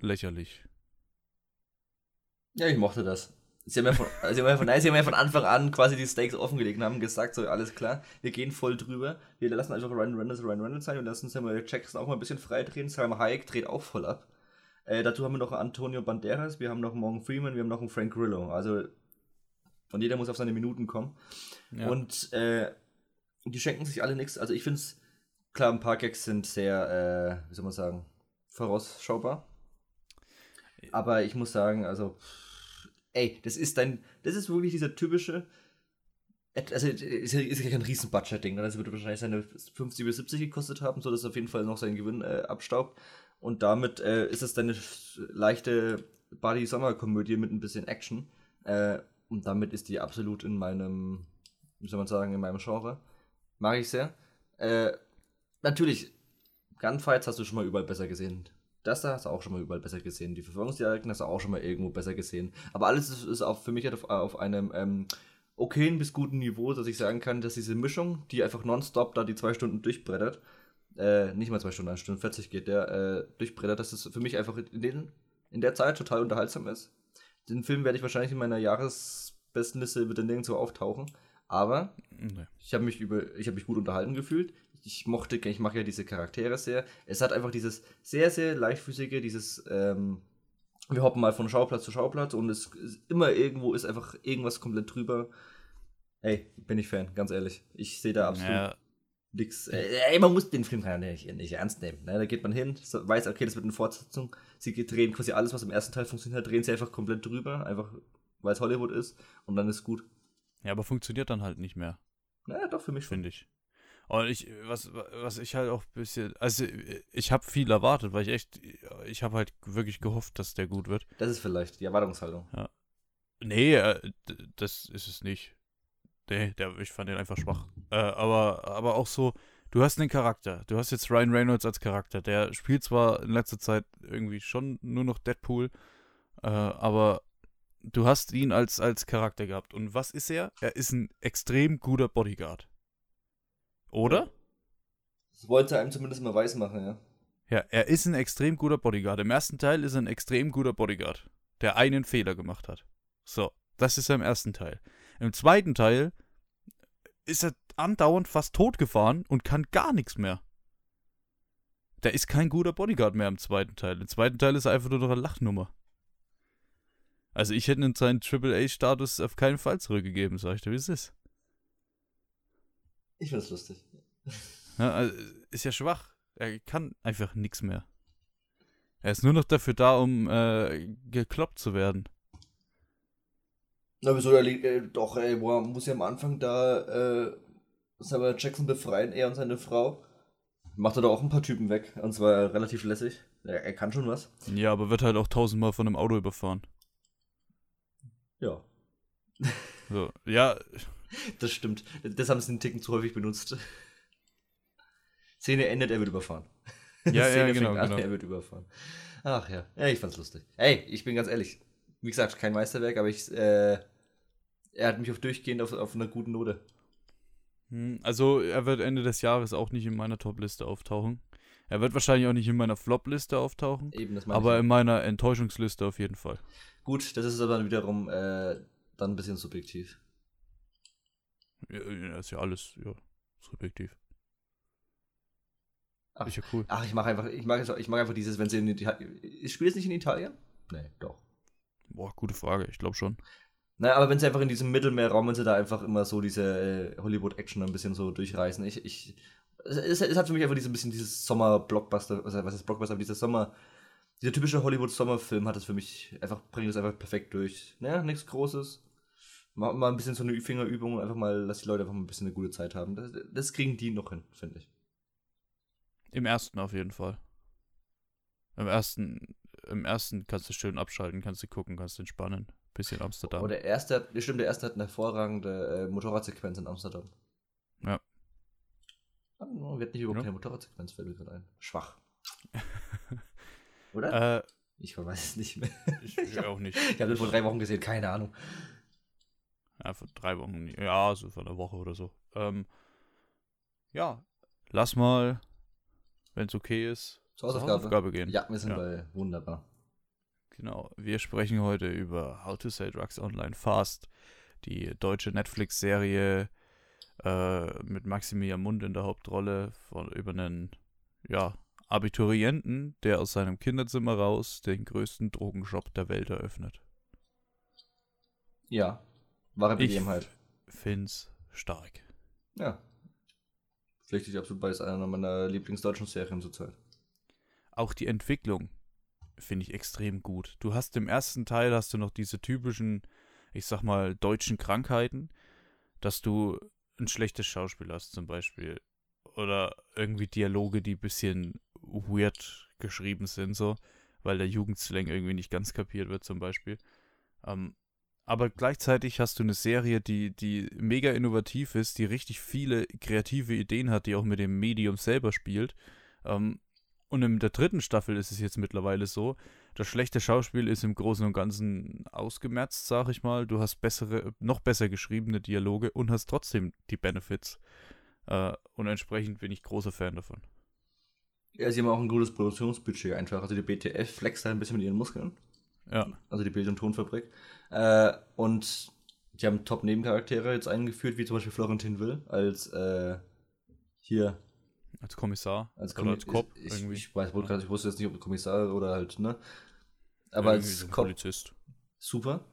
lächerlich. Ja, ich mochte das. Sie haben, ja von, sie, haben ja von, nein, sie haben ja von Anfang an quasi die Stakes offengelegt und haben gesagt, so, alles klar, wir gehen voll drüber, wir lassen einfach Ryan Reynolds Ryan Reynolds sein und lassen Samuel Jackson auch mal ein bisschen frei drehen, Sam Hayek dreht auch voll ab. Äh, dazu haben wir noch Antonio Banderas, wir haben noch Morgan Freeman, wir haben noch einen Frank Grillo, also und jeder muss auf seine Minuten kommen. Ja. Und äh, die schenken sich alle nichts. Also ich finde es, klar, ein paar Gags sind sehr, äh, wie soll man sagen, vorausschaubar. Aber ich muss sagen, also, ey, das ist dein, das ist wirklich dieser typische, also ist ja, ist ja kein Riesen-Budget-Ding, ne? das wird wahrscheinlich seine 50 bis 70 gekostet haben, so dass er auf jeden Fall noch seinen Gewinn äh, abstaubt. Und damit äh, ist es deine leichte Buddy-Sommer-Komödie mit ein bisschen Action. Äh, und damit ist die absolut in meinem, wie soll man sagen, in meinem Genre. Mag ich sehr. Äh, natürlich, Gunfights hast du schon mal überall besser gesehen. Das da hast du auch schon mal überall besser gesehen. Die Verfolgungsjagden hast du auch schon mal irgendwo besser gesehen. Aber alles ist, ist auch für mich auf, auf einem ähm, okayen bis guten Niveau, dass ich sagen kann, dass diese Mischung, die einfach nonstop da die zwei Stunden durchbrettert, äh, nicht mal zwei Stunden, eine Stunde 40 geht der, äh, durchbrettert, dass es für mich einfach in, den, in der Zeit total unterhaltsam ist. Den Film werde ich wahrscheinlich in meiner Jahresbestenliste wieder nirgendwo auftauchen. Aber nee. ich habe mich über, ich habe mich gut unterhalten gefühlt. Ich mochte, ich mache ja diese Charaktere sehr. Es hat einfach dieses sehr, sehr leichtfüßige, dieses, ähm, wir hoppen mal von Schauplatz zu Schauplatz und es ist immer irgendwo ist einfach irgendwas komplett drüber. Ey, bin ich Fan, ganz ehrlich. Ich sehe da absolut ja. Nichts. Äh, ey, man muss den Film kann ja nicht, nicht ernst nehmen. Ne? Da geht man hin, weiß, okay, das wird eine Fortsetzung. Sie drehen quasi alles, was im ersten Teil funktioniert hat, drehen sie einfach komplett drüber, einfach weil es Hollywood ist und dann ist gut. Ja, aber funktioniert dann halt nicht mehr. Naja, doch, für mich Finde ich. Und ich, was, was ich halt auch ein bisschen, also ich habe viel erwartet, weil ich echt, ich habe halt wirklich gehofft, dass der gut wird. Das ist vielleicht die Erwartungshaltung. Ja. Nee, äh, das ist es nicht. Nee, der, ich fand den einfach schwach. Äh, aber, aber auch so, du hast einen Charakter. Du hast jetzt Ryan Reynolds als Charakter. Der spielt zwar in letzter Zeit irgendwie schon nur noch Deadpool, äh, aber du hast ihn als, als Charakter gehabt. Und was ist er? Er ist ein extrem guter Bodyguard. Oder? Das wollte er einem zumindest mal weiß machen, ja. Ja, er ist ein extrem guter Bodyguard. Im ersten Teil ist er ein extrem guter Bodyguard, der einen Fehler gemacht hat. So, das ist er im ersten Teil. Im zweiten Teil ist er andauernd fast totgefahren und kann gar nichts mehr. Der ist kein guter Bodyguard mehr im zweiten Teil. Im zweiten Teil ist er einfach nur noch eine Lachnummer. Also ich hätte seinen Triple-A-Status auf keinen Fall zurückgegeben, sag ich dir, wie es ist. Ich find's lustig. Ja, also ist ja schwach. Er kann einfach nichts mehr. Er ist nur noch dafür da, um äh, gekloppt zu werden. Na, wieso? Er äh, doch, ey, boah, muss ja am Anfang da äh, Samuel Jackson befreien, er und seine Frau. Macht er doch auch ein paar Typen weg. Und zwar relativ lässig. Er, er kann schon was. Ja, aber wird halt auch tausendmal von einem Auto überfahren. Ja. So, ja. Das stimmt. Das haben sie einen Ticken zu häufig benutzt. Szene endet, er wird überfahren. Ja, Szene ja, genau, an, genau. Er wird überfahren. Ach ja. ja, ich fand's lustig. Ey, ich bin ganz ehrlich. Wie gesagt, kein Meisterwerk, aber ich, äh, er hat mich auf durchgehend auf, auf einer guten Note. Hm, also, er wird Ende des Jahres auch nicht in meiner Top-Liste auftauchen. Er wird wahrscheinlich auch nicht in meiner Flop-Liste auftauchen. Eben, das aber ich. in meiner Enttäuschungsliste auf jeden Fall. Gut, das ist aber wiederum äh, dann ein bisschen subjektiv. Ja, ist ja alles ja, subjektiv. Ach, ist ja cool. Ach, ich mag einfach, ich ich mag einfach dieses, wenn sie in Italien. Spielt es nicht in Italien? Nee, doch. Boah, gute Frage, ich glaube schon. Naja, aber wenn sie einfach in diesem Mittelmeerraum, wenn sie da einfach immer so diese äh, Hollywood-Action ein bisschen so durchreißen, ich, ich, es, es, hat für mich einfach dieses bisschen dieses Sommer-Blockbuster, also was ist Blockbuster, aber dieser Sommer, dieser typische Hollywood-Sommerfilm hat es für mich einfach, bringt es einfach perfekt durch. Naja, nichts Großes. Mal, mal ein bisschen so eine Fingerübung, einfach mal, dass die Leute einfach mal ein bisschen eine gute Zeit haben. Das, das kriegen die noch hin, finde ich. Im ersten auf jeden Fall. Im ersten, im ersten kannst du schön abschalten, kannst du gucken, kannst du entspannen. Bisschen Amsterdam. Oh, der erste hat, stimmt, der erste hat eine hervorragende äh, Motorradsequenz in Amsterdam. Ja. Wie wir hatten nicht überhaupt Ja. keine Motorradsequenz, fällt mir gerade ein. Schwach. Oder? Äh, ich weiß es nicht mehr. ich, ich auch nicht. Ich habe den vor drei Wochen gesehen, keine Ahnung. Ja, vor drei Wochen. Ja, so vor einer Woche oder so. Ähm, ja, lass mal, wenn es okay ist, Zur Hausaufgabe. gehen. Ja, wir sind Ja. bei wunderbar. Genau. Wir sprechen heute über How to Sell Drugs Online Fast, die deutsche Netflix-Serie äh, mit Maximilian Mund in der Hauptrolle von über einen ja, Abiturienten, der aus seinem Kinderzimmer raus den größten Drogenshop der Welt eröffnet. Ja, wahre Ich Begebenheit. find's stark. Ja. Pflichtig absolut bei, ist einer meiner Lieblingsdeutschen Serien zurzeit. Auch die Entwicklung finde ich extrem gut. Du hast im ersten Teil hast du noch diese typischen, ich sag mal, deutschen Krankheiten, dass du ein schlechtes Schauspiel hast zum Beispiel. Oder irgendwie Dialoge, die ein bisschen weird geschrieben sind, so, weil der Jugendslang irgendwie nicht ganz kapiert wird, zum Beispiel. Ähm, aber gleichzeitig hast du eine Serie, die, die mega innovativ ist, die richtig viele kreative Ideen hat, die auch mit dem Medium selber spielt. Ähm, und in der dritten Staffel ist es jetzt mittlerweile so, das schlechte Schauspiel ist im Großen und Ganzen ausgemerzt, sag ich mal. Du hast bessere, noch besser geschriebene Dialoge und hast trotzdem die Benefits. Äh, und entsprechend bin ich großer Fan davon. Ja, sie haben auch ein gutes Produktionsbudget einfach. Also die BTF flext da ein bisschen mit ihren Muskeln. Ja, Also die Bild- und Tonfabrik. Äh, und die haben Top-Nebencharaktere jetzt eingeführt, wie zum Beispiel Florentin Will als äh, hier als Kommissar als, oder als Cop ich, irgendwie. Ich, weiß, gerade- ich wusste jetzt nicht, ob Kommissar oder halt, ne? Aber Irgendwie als so Cop Polizist. super.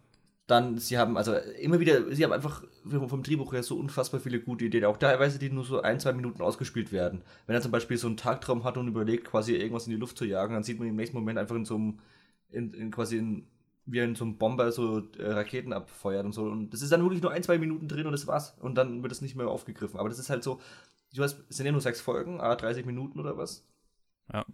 Dann, sie haben also immer wieder, sie haben einfach vom vom Drehbuch her so unfassbar viele gute Ideen, auch teilweise, die nur so ein, zwei Minuten ausgespielt werden. Wenn er zum Beispiel so einen Tagtraum hat und überlegt, quasi irgendwas in die Luft zu jagen, dann sieht man im nächsten Moment einfach in so einem, in, in quasi in, wie er in so einem Bomber so äh, Raketen abfeuert und so. Und das ist dann wirklich nur ein, zwei Minuten drin und das war's. Und dann wird es nicht mehr aufgegriffen. Aber das ist halt so, du hast, sind ja nur sechs Folgen, ah, 30 Minuten oder was. Ja.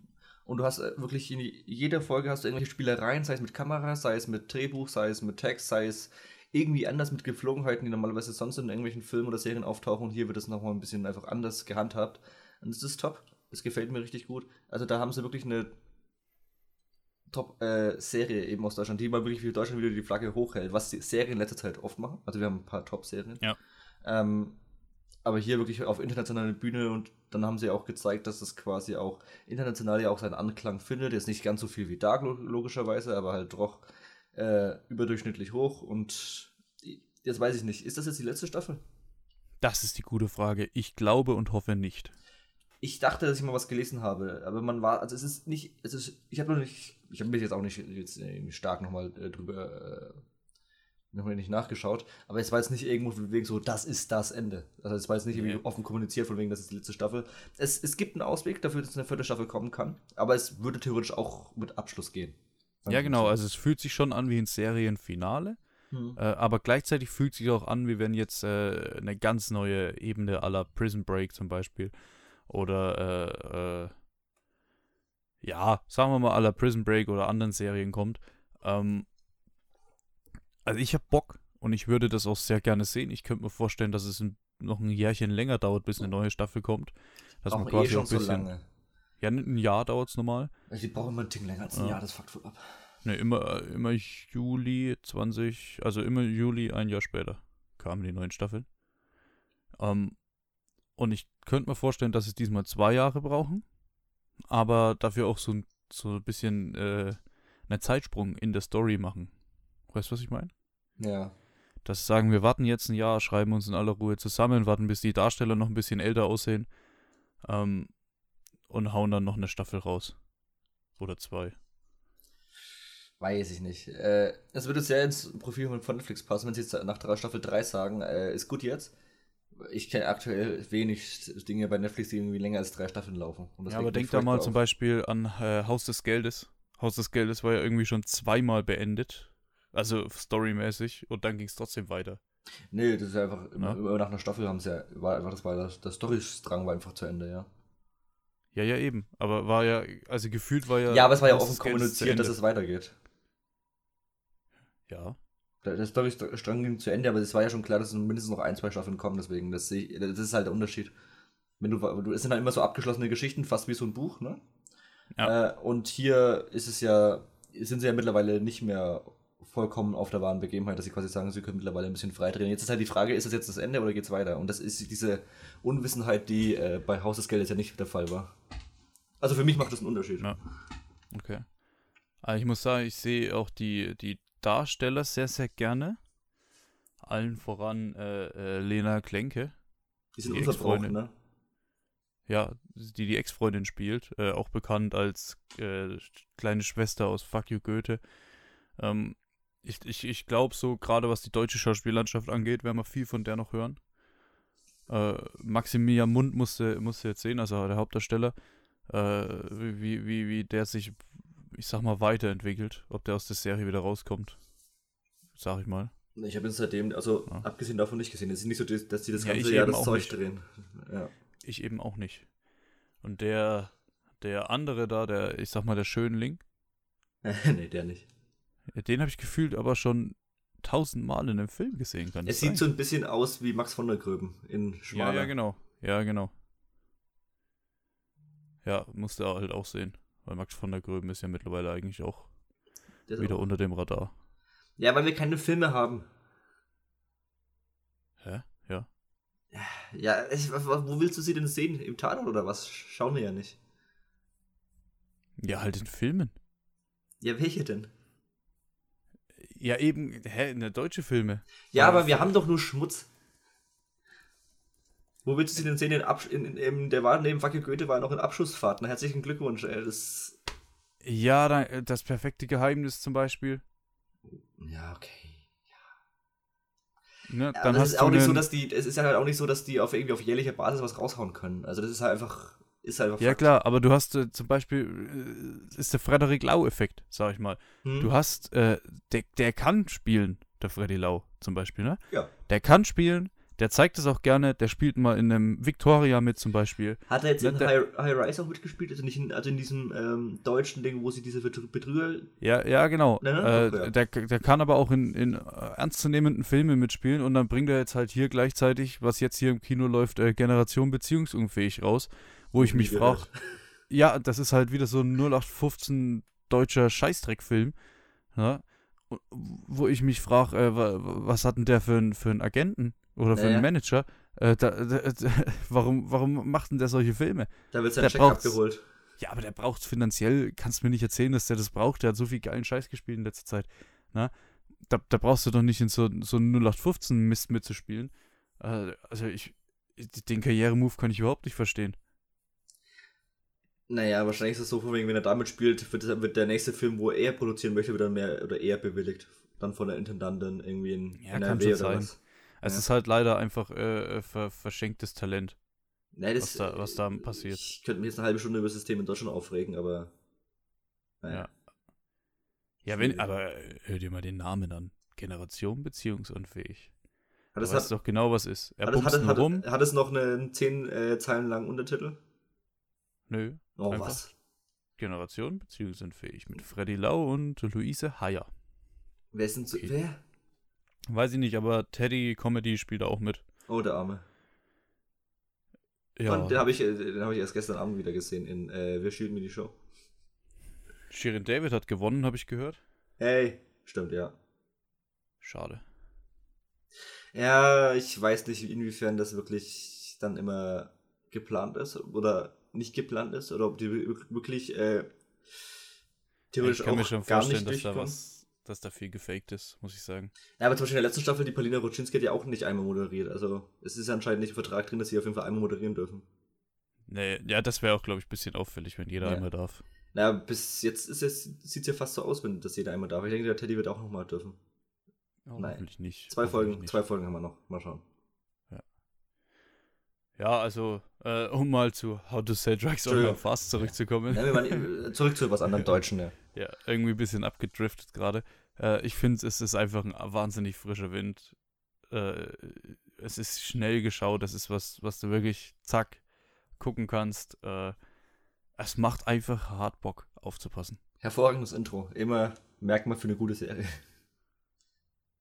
Und du hast äh, wirklich in jeder Folge hast du irgendwelche Spielereien, sei es mit Kamera, sei es mit Drehbuch, sei es mit Text, sei es irgendwie anders mit Geflogenheiten, die normalerweise sonst in irgendwelchen Filmen oder Serien auftauchen. Und hier wird es nochmal ein bisschen einfach anders gehandhabt. Und es ist top. Es gefällt mir richtig gut. Also da haben sie wirklich eine Top-Serie eben aus Deutschland, die mal wirklich für Deutschland wieder die Flagge hochhält, was die Serien in letzter Zeit oft machen. Also wir haben ein paar Top-Serien. Ja. Ähm, aber hier wirklich auf internationaler Bühne und dann haben sie auch gezeigt, dass das quasi auch international ja auch seinen Anklang findet. Jetzt nicht ganz so viel wie Dark lo- logischerweise, aber halt doch äh, überdurchschnittlich hoch und jetzt weiß ich nicht, ist das jetzt die letzte Staffel? Das ist die gute Frage. Ich glaube und hoffe nicht. Ich dachte, dass ich mal was gelesen habe, aber man war, also es ist nicht, es ist, ich habe noch nicht, ich habe mich jetzt auch nicht jetzt irgendwie stark nochmal äh, drüber, äh, nochmal nicht nachgeschaut, aber es war jetzt nicht irgendwo von wegen so, das ist das Ende. Also es war jetzt nicht irgendwie Nee. offen kommuniziert von wegen, das ist die letzte Staffel. Es, es gibt einen Ausweg dafür, dass eine vierte Staffel kommen kann, aber es würde theoretisch auch mit Abschluss gehen. Ja, genau. Also es fühlt sich schon an wie ein Serienfinale. Hm. Äh, aber gleichzeitig fühlt sich auch an, wie wenn jetzt äh, eine ganz neue Ebene aller Prison Break zum Beispiel oder äh, äh, ja, sagen wir mal aller Prison Break oder anderen Serien kommt. Ähm, also ich habe Bock und ich würde das auch sehr gerne sehen. Ich könnte mir vorstellen, dass es ein, noch ein Jährchen länger dauert, bis eine neue Staffel kommt. Dass man auch eh quasi schon auch ein so bisschen. lange. Ja, ein Jahr dauert es normal. Also die brauchen immer einen Tick länger als ein Ja. Jahr, das fuckt voll ab. Ne, immer, immer Juli 20, also immer Juli ein Jahr später kamen die neuen Staffeln. Ähm, und ich könnte mir vorstellen, dass es diesmal zwei Jahre brauchen, aber dafür auch so ein, so ein bisschen äh, einen Zeitsprung in der Story machen. Weißt du, was ich meine? Ja. Dass sagen, wir warten jetzt ein Jahr, schreiben uns in aller Ruhe zusammen, warten, bis die Darsteller noch ein bisschen älter aussehen ähm, und hauen dann noch eine Staffel raus. Oder zwei. Weiß ich nicht. Äh, es würde sehr ins Profil von Netflix passen, wenn sie jetzt nach der Staffel 3 sagen, äh, ist gut jetzt. Ich kenne aktuell wenig Dinge bei Netflix, die irgendwie länger als drei Staffeln laufen. Ja, aber denk da mal furchtbar zum auf. Beispiel an äh, Haus des Geldes. Haus des Geldes war ja irgendwie schon zweimal beendet. Also storymäßig. Und dann ging es trotzdem weiter. Nee, das ist einfach, immer, Ja. immer nach einer Staffel haben sie ja, war einfach, das war das, der Storystrang war einfach zu Ende, ja. Ja, ja, eben. Aber war ja, also gefühlt war ja. Ja, aber es war ja offen kommuniziert, dass es weitergeht. Ja. Der, der Storystrang ging zu Ende, aber es war ja schon klar, dass mindestens noch ein, zwei Staffeln kommen, deswegen, das, ich- das ist halt der Unterschied. wenn du, du, es sind halt immer so abgeschlossene Geschichten, fast wie so ein Buch, ne? Ja. Äh, und hier ist es ja, sind sie ja mittlerweile nicht mehr vollkommen auf der wahren Begebenheit, dass sie quasi sagen, sie können mittlerweile ein bisschen frei drehen. Jetzt ist halt die Frage, ist das jetzt das Ende oder geht es weiter? Und das ist diese Unwissenheit, die äh, bei Haus des Geldes ja nicht der Fall war. Also für mich macht das einen Unterschied. Ja. Okay. Aber ich muss sagen, ich sehe auch die, die Darsteller sehr, sehr gerne. Allen voran äh, äh, Lena Klenke. Die sind Die unverbraucht, Ex-Freundin. ne? Ja, die die Ex-Freundin spielt, äh, auch bekannt als äh, kleine Schwester aus Fuck You Goethe. Ähm, ich ich, ich glaube so, gerade was die deutsche Schauspiellandschaft angeht, werden wir viel von der noch hören. Äh, Maximilian Mund musste, musste jetzt sehen, also der Hauptdarsteller, äh, wie, wie, wie der sich, ich sag mal, weiterentwickelt, ob der aus der Serie wieder rauskommt. Sag ich mal. Ich habe ihn seitdem, also Ja. abgesehen davon nicht gesehen. Es ist nicht so, dass die das Ja, ganze ich Jahr das Zeug nicht. drehen. Ja. Ich eben auch nicht. Und der, der andere da, der, ich sag mal, der Schönling, nee, der nicht. Den habe ich gefühlt aber schon tausendmal in einem Film gesehen. Kann Es das sieht sein? so ein bisschen aus wie Max von der Gröben in ja, Schmaler. ja, genau. Ja, genau. Ja, musste er halt auch sehen. Weil Max von der Gröben ist ja mittlerweile eigentlich auch ist wieder auch- unter dem Radar. Ja, weil wir keine Filme haben. Hä? Ja. Ja, ich, wo willst du sie denn sehen? Im Tatort oder was? Schauen wir ja nicht. Ja, halt in Filmen. Ja, welche denn? Ja, eben, hä, in der deutsche Filme. Ja, Aber wir haben doch nur Schmutz. Wo willst du sie denn sehen? In Absch in, in, in, der war neben Wacke Goethe war noch in Abschussfahrt. Na, herzlichen Glückwunsch. Ey. Das, Ja, da, das perfekte Geheimnis zum Beispiel. ja, okay. Ne, Ja, dann hast ist du auch nicht so, dass die, es ist ja halt auch nicht so, dass die auf irgendwie auf jährlicher Basis was raushauen können. Also das ist halt einfach, ist halt einfach Ja, Fakt. klar, aber du hast äh, zum Beispiel, äh, ist der Frederik Lau-Effekt, sag ich mal. Hm? Du hast, äh, der, der kann spielen, der Freddy Lau zum Beispiel, ne? Ja. Der kann spielen, der zeigt es auch gerne, der spielt mal in einem Victoria mit zum Beispiel. Hat er jetzt Ne, in der- High, High Rise auch mitgespielt? Also nicht in, also in diesem ähm, deutschen Ding, wo sie diese Betrü- Betrüger. Ja, ja, genau. Ne, ne? Äh, ja. der, der kann aber auch in, in ernstzunehmenden Filmen mitspielen und dann bringt er jetzt halt hier gleichzeitig, was jetzt hier im Kino läuft, äh, Generation beziehungsunfähig raus, wo ich mich frage, ja, das ist halt wieder so ein 0815 deutscher Scheißdreckfilm, ja, wo ich mich frage, äh, wa- was hat denn der für, einen- für einen Agenten oder für Naja. einen Manager? Äh, da, da, da, warum, warum macht denn der solche Filme? Da wird sein Check abgeholt. Ja, aber der braucht finanziell, kannst mir nicht erzählen, dass der das braucht. Der hat so viel geilen Scheiß gespielt in letzter Zeit. Na? Da, da brauchst du doch nicht in so, so einen 0815-Mist mitzuspielen. Äh, also ich, den Karrieremove kann ich überhaupt nicht verstehen. Naja, wahrscheinlich ist es so, von wegen, wenn er damit spielt, wird, das- wird der nächste Film, wo er produzieren möchte, wieder mehr oder eher bewilligt. Dann von der Intendantin irgendwie in Ja, kann NRW schon oder sein. was. Es Ja. ist halt leider einfach äh, äh, ver, verschenktes Talent. Nee, das, Was da- was da passiert. Ich könnte mich jetzt eine halbe Stunde über das System in Deutschland aufregen, aber. Naja. Ja. Ja, wenn, aber äh, hör dir mal den Namen an. Generation beziehungsunfähig. Hat Du weißt hat, doch genau, was ist. Er hat, hat, hat, rum. es, hat es noch einen 10 äh, Zeilen langen Untertitel? Nö. Oh, Einfach. was? Generation beziehungsunfähig. Mit Freddy Lau und Luise Heyer. Wer denn so. Okay. Wer? Weiß ich nicht, aber Teddy Comedy spielt auch mit. Oh, der Arme. Ja, Und den habe ich, äh, den hab ich erst gestern Abend wieder gesehen in äh, Wir schieben mir die Show. Shirin David hat gewonnen, habe ich gehört. Hey, stimmt, ja. Schade. Ja, ich weiß nicht, inwiefern das wirklich dann immer geplant ist oder nicht geplant ist oder ob die wir- wirklich äh, theoretisch ich kann auch mir schon gar vorstellen, nicht dass da was, dass da viel gefaked ist, muss ich sagen. Ja, aber zum Beispiel in der letzten Staffel, die Paulina Rutschinski hat ja auch nicht einmal moderiert. Also es ist ja anscheinend nicht im Vertrag drin, dass sie auf jeden Fall einmal moderieren dürfen. Nee, ja, das wäre auch, glaube ich, ein bisschen auffällig, wenn jeder Ja. einmal darf. Na, bis jetzt ist es, sieht es ja fast so aus, wenn das jeder einmal darf. Ich denke, der Teddy wird auch nochmal dürfen. Oh, Nein. Hoffentlich nicht. Zwei hoffentlich Folgen, nicht. zwei Folgen haben wir noch. Mal schauen. Ja, also, äh, um mal zu How to Sell Drugs. Online Fast zurückzukommen. Ja, wir waren, äh, zurück zu was anderem Deutschen, ja. Ja, irgendwie ein bisschen abgedriftet gerade. Äh, ich finde, es ist einfach ein wahnsinnig frischer Wind. Äh, es ist schnell geschaut, das ist was, was du wirklich zack gucken kannst. Äh, es macht einfach hart Bock aufzupassen. Hervorragendes Intro. Immer Merkmal für eine gute Serie.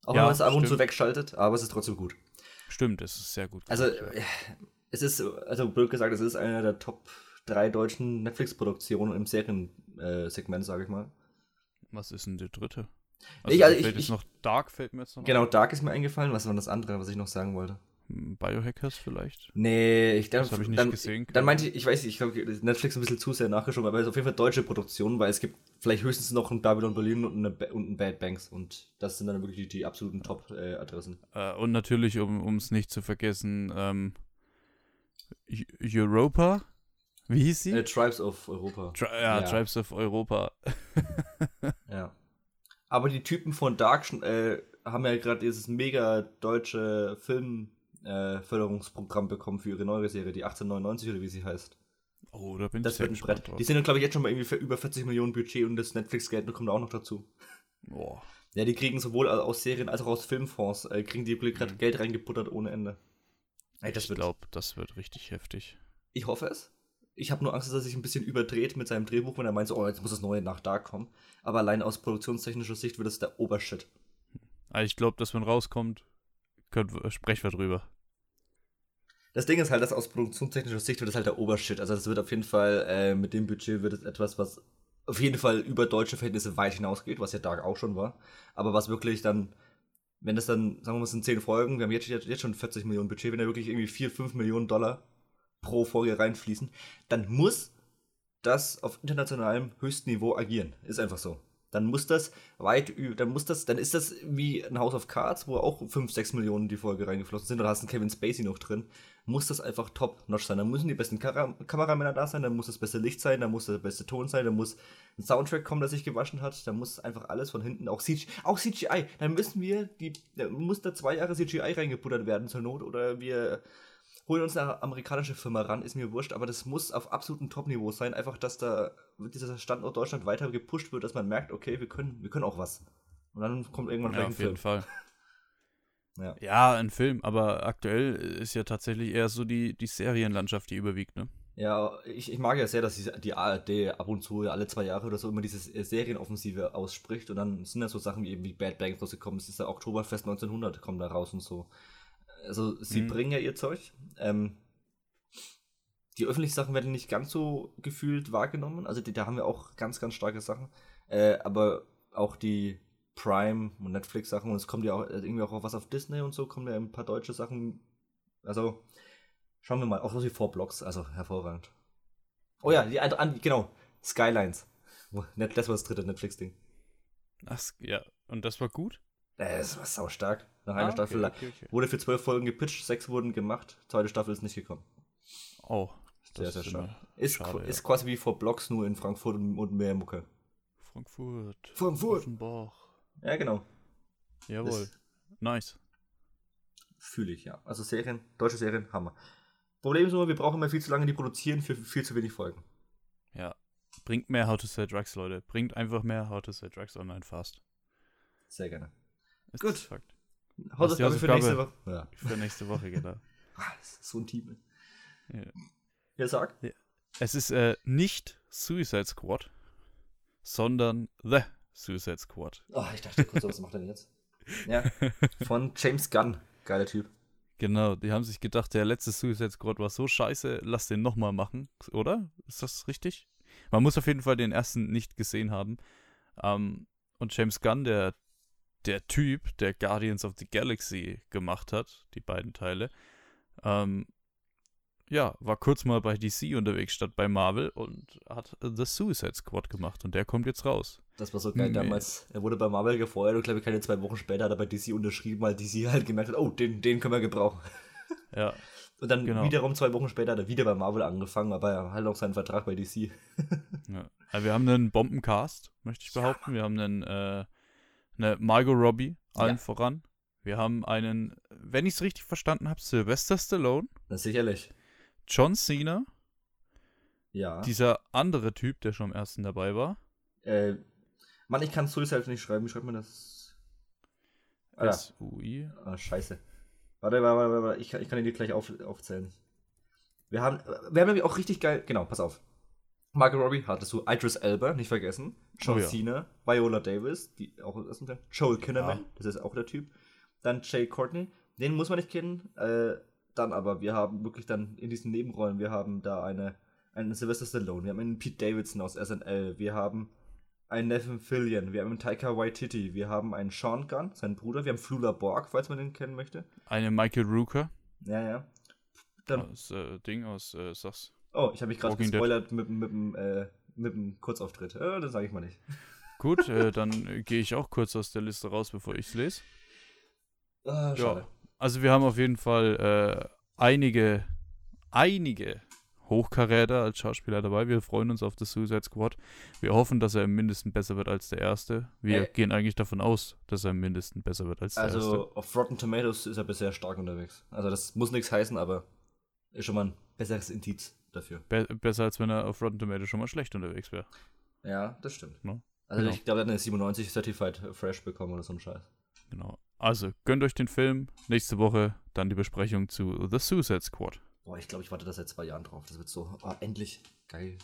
Auch Ja, wenn man es ab und zu wegschaltet, aber es ist trotzdem gut. Stimmt, es ist sehr gut. Also, äh, Es ist, also blöd gesagt, es ist eine der Top 3 deutschen Netflix-Produktionen im Seriensegment, sage ich mal. Was ist denn der dritte? Also, ich, also ich, jetzt noch Dark fällt mir jetzt noch Genau, Dark ist mir eingefallen. Was war das andere, was ich noch sagen wollte? Hm, Biohackers vielleicht? Nee, ich das habe ich nicht dann, gesehen. Dann meinte ich, ich weiß nicht, ich glaube, Netflix ein bisschen zu sehr nachgeschoben, aber es ist auf jeden Fall deutsche Produktion, weil es gibt vielleicht höchstens noch ein Babylon Berlin und, eine, und ein Bad Banks und das sind dann wirklich die, die absoluten Top-Adressen. Äh, und natürlich, um es nicht zu vergessen, ähm, Europa? Wie hieß sie? Äh, Tribes of Europa. Tri ja, ja, Tribes of Europa. ja. Aber die Typen von Dark äh, haben ja gerade dieses mega deutsche Filmförderungsprogramm äh, bekommen für ihre neue Serie, die 1899 oder wie sie heißt. Oh, da bin das ich sehr wird ein Brett. Die sind ja, glaube ich, jetzt schon mal irgendwie für über 40 Millionen Budget und das Netflix-Geld kommt auch noch dazu. Boah. Ja, die kriegen sowohl aus Serien als auch aus Filmfonds, äh, kriegen die gerade mhm. Geld reingebuttert ohne Ende. Ey, ich glaube, das wird richtig heftig. Ich hoffe es. Ich habe nur Angst, dass er sich ein bisschen überdreht mit seinem Drehbuch, wenn er meint, so, oh, jetzt muss das Neue nach Dark kommen. Aber allein aus produktionstechnischer Sicht wird es der Obershit. Also ich glaube, dass wenn rauskommt, können, sprechen wir drüber. Das Ding ist halt, dass aus produktionstechnischer Sicht wird es halt der Obershit. Also das wird auf jeden Fall, äh, mit dem Budget wird es etwas, was auf jeden Fall über deutsche Verhältnisse weit hinausgeht, was ja Dark auch schon war. Aber was wirklich dann, wenn das dann, sagen wir mal, es sind 10 Folgen, wir haben jetzt, jetzt schon 40 Millionen Budget, wenn da wirklich irgendwie 4, 5 Millionen Dollar pro Folge reinfließen, dann muss das auf internationalem höchsten Niveau agieren. Ist einfach so. Dann muss das weit, dann muss das, dann ist das wie ein House of Cards, wo auch 5, 6 Millionen die Folge reingeflossen sind, oder hast einen Kevin Spacey noch drin, muss das einfach top-notch sein. Da müssen die besten Kam Kameramänner da sein, da muss das beste Licht sein, da muss der beste Ton sein, da muss ein Soundtrack kommen, der sich gewaschen hat, da muss einfach alles von hinten, auch, CGI, auch CGI, dann müssen wir, die, da muss da zwei Jahre CGI reingeputtert werden zur Not, oder wir holen uns eine amerikanische Firma ran, ist mir wurscht, aber das muss auf absolutem Top-Niveau sein. Einfach, dass da dieser Standort Deutschland weiter gepusht wird, dass man merkt, okay, wir können, wir können auch was. Und dann kommt irgendwann ja, ein Film. Auf jeden Fall. ja. ja, ein Film, aber aktuell ist ja tatsächlich eher so die, die Serienlandschaft, die überwiegt, ne? Ja, ich, ich mag ja sehr, dass die ARD ab und zu alle zwei Jahre oder so immer diese Serienoffensive ausspricht und dann sind ja so Sachen wie eben wie Bad Banks rausgekommen. Es ist ja Oktoberfest 1900 kommt da raus und so. Also sie mhm. bringen ja ihr Zeug. Ähm, die öffentlichen Sachen werden nicht ganz so gefühlt wahrgenommen. Also die, da haben wir auch ganz, ganz starke Sachen. Äh, aber auch die Prime und Netflix Sachen und es kommt ja auch äh, irgendwie auch was auf Disney und so, kommen ja ein paar deutsche Sachen. Also schauen wir mal, auch was wie Four Blocks, also hervorragend. Oh ja, die andere, genau, Skylines. Das war das dritte Netflix-Ding. Ach, ja, und das war gut? Das war sau stark. Nach einer ah, Staffel okay, okay. wurde für zwölf Folgen gepitcht, sechs wurden gemacht, zweite Staffel ist nicht gekommen. Oh, sehr, sehr stark. Ist, schade, ist ja. quasi wie vor Blocks nur in Frankfurt und mehr Mucke. Frankfurt. Frankfurt. Offenbach. Ja, genau. Jawohl. Das nice. Fühle ich, ja. Also Serien, deutsche Serien, Hammer. Problem ist nur, wir brauchen immer viel zu lange, die produzieren für viel zu wenig Folgen. Ja. Bringt mehr How to Sell Drugs, Leute. Bringt einfach mehr How to Sell Drugs online fast. Sehr gerne. Ist Gut. Fakt. Hausaufgabe für nächste Woche. Ja. Für nächste Woche, genau. Ah, so ein Team. Ja. Wer sagt? Ja. Es ist äh, nicht Suicide Squad, sondern The Suicide Squad. Oh, ich dachte kurz, was macht er denn jetzt? Ja, von James Gunn. Geiler Typ. Genau, die haben sich gedacht, der letzte Suicide Squad war so scheiße, lass den nochmal machen, oder? Ist das richtig? Man muss auf jeden Fall den ersten nicht gesehen haben. Ähm, und James Gunn, der der Typ, der Guardians of the Galaxy gemacht hat, die beiden Teile, ähm, ja, war kurz mal bei DC unterwegs statt bei Marvel und hat The Suicide Squad gemacht und der kommt jetzt raus. Das war so geil nee. damals. Er wurde bei Marvel gefeuert und glaube ich keine zwei Wochen später hat er bei DC unterschrieben, weil DC halt gemerkt hat, oh, den, den können wir gebrauchen. Ja. Und dann genau. wiederum zwei Wochen später hat er wieder bei Marvel angefangen, aber er hat halt auch seinen Vertrag bei DC. ja. Also wir haben einen Bombencast, möchte ich behaupten. Ja, wir haben einen äh, eine Margot Robbie, allen ja. voran. Wir haben einen, wenn ich es richtig verstanden habe, Sylvester Stallone. Das sicherlich. John Cena. Ja. Dieser andere Typ, der schon am ersten dabei war. Äh, Mann, ich kann Suicide nicht schreiben. Wie schreibt man das? S-U-I. Ah, scheiße. Warte, warte, warte, warte. Ich, kann, ich kann ihn dir gleich auf, aufzählen. Wir haben, wir haben nämlich auch richtig geil, genau, pass auf. Margot Robbie hattest du Idris Elba, nicht vergessen. John oh, ja. Cena, Viola Davis, die auch ist Joel Kinnaman, ja. das ist auch der Typ. Dann Jay Courtney, den muss man nicht kennen. Äh, dann aber, wir haben wirklich dann in diesen Nebenrollen, wir haben da eine, einen Sylvester Stallone, wir haben einen Pete Davidson aus SNL, wir haben einen Nathan Fillion, wir haben einen Taika Waititi, wir haben einen Sean Gunn, seinen Bruder, wir haben Flula Borg, falls man den kennen möchte. Eine Michael Rooker. Ja, ja. Dann, aus äh, Ding aus äh, Sass. Oh, ich habe mich gerade gespoilert mit, mit, mit, äh, mit dem Kurzauftritt. Äh, das sage ich mal nicht. Gut, äh, dann gehe ich auch kurz aus der Liste raus, bevor ich es lese. Ah, schade. Ja, also wir haben auf jeden Fall äh, einige, einige Hochkaräter als Schauspieler dabei. Wir freuen uns auf das Suicide Squad. Wir hoffen, dass er im Mindesten besser wird als der erste. Wir äh, gehen eigentlich davon aus, dass er im Mindesten besser wird als der also erste. Also auf Rotten Tomatoes ist er bisher stark unterwegs. Also das muss nichts heißen, aber ist schon mal ein besseres Indiz dafür. Be besser als wenn er auf Rotten Tomatoes schon mal schlecht unterwegs wäre. Ja, das stimmt. No? Also genau. ich glaube, er hat eine 97 Certified Fresh bekommen oder so ein Scheiß. Genau. Also, gönnt euch den Film. Nächste Woche dann die Besprechung zu The Suicide Squad. Boah, ich glaube, ich warte da seit zwei Jahren drauf. Das wird so, oh, endlich. Geil.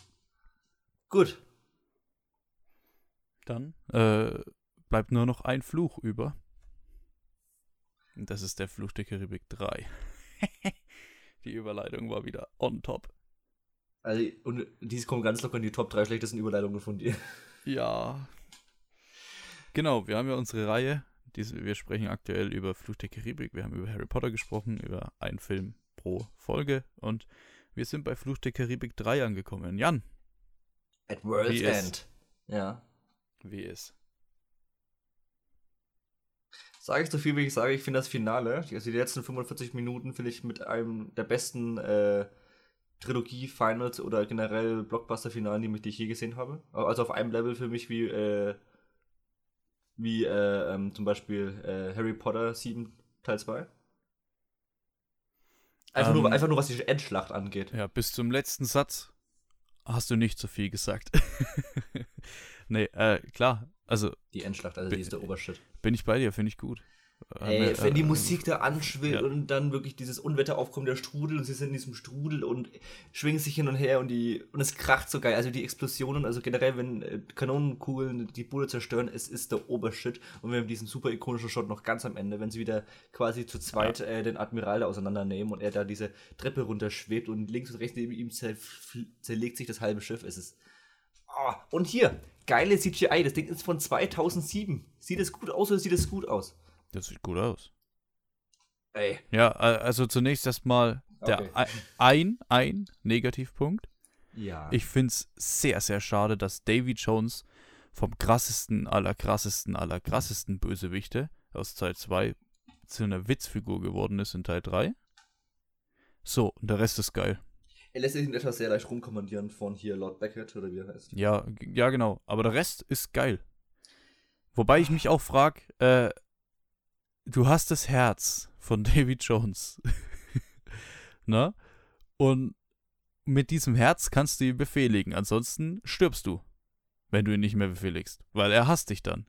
Gut. Dann äh, bleibt nur noch ein Fluch über. Und das ist der Fluch der Karibik 3. die Überleitung war wieder on top. Also, und dies kommt ganz locker in die Top 3 schlechtesten Überleitungen von dir. Ja. Genau, wir haben ja unsere Reihe diese, wir sprechen aktuell über Fluch der Karibik, wir haben über Harry Potter gesprochen, über einen Film pro Folge und wir sind bei Fluch der Karibik 3 angekommen. Jan. At World's End. Ja. Wie ist? Sage ich so viel, wie ich sage, ich finde das Finale, also die letzten 45 Minuten, finde ich mit einem der besten äh, Trilogie-Finals oder generell Blockbuster-Finalen, die ich je gesehen habe. Also auf einem Level für mich wie äh, wie äh, ähm, zum Beispiel äh, Harry Potter 7 Teil 2. Einfach, um, nur, ähm, einfach nur, was die Endschlacht angeht. Ja, bis zum letzten Satz hast du nicht so viel gesagt. nee, äh, klar, also. Die Endschlacht, also die ist der Obershit. Bin ich bei dir, finde ich gut. Ey, wenn die Musik da anschwillt ja. und dann wirklich dieses Unwetter aufkommt, der Strudel und sie sind in diesem Strudel und schwingen sich hin und her und die und es kracht so geil. Also die Explosionen, also generell, wenn äh, Kanonenkugeln die Bude zerstören, es ist der Obershit. Und wir haben diesen super ikonischen Shot noch ganz am Ende, wenn sie wieder quasi zu zweit ja. äh, den Admiral da auseinandernehmen und er da diese Treppe runterschwebt und links und rechts neben ihm zerlegt sich das halbe Schiff. Es ist. Oh. Und hier, geile CGI, das Ding ist von 2007. Sieht es gut aus oder sieht es gut aus? Das sieht gut aus. Ey. Ja, also zunächst erstmal der okay. ein, ein Negativpunkt. Ja. Ich finde es sehr, sehr schade, dass Davy Jones vom krassesten aller krassesten aller krassesten Bösewichte aus Teil 2 zu einer Witzfigur geworden ist in Teil 3. So, und der Rest ist geil. Er lässt sich etwas sehr leicht rumkommandieren von hier Lord Beckett oder wie er heißt. Ja, ja, genau. Aber der Rest ist geil. Wobei ich mich auch frage, äh, du hast das Herz von David Jones. ne? Und mit diesem Herz kannst du ihn befehligen. Ansonsten stirbst du, wenn du ihn nicht mehr befehligst. Weil er hasst dich dann.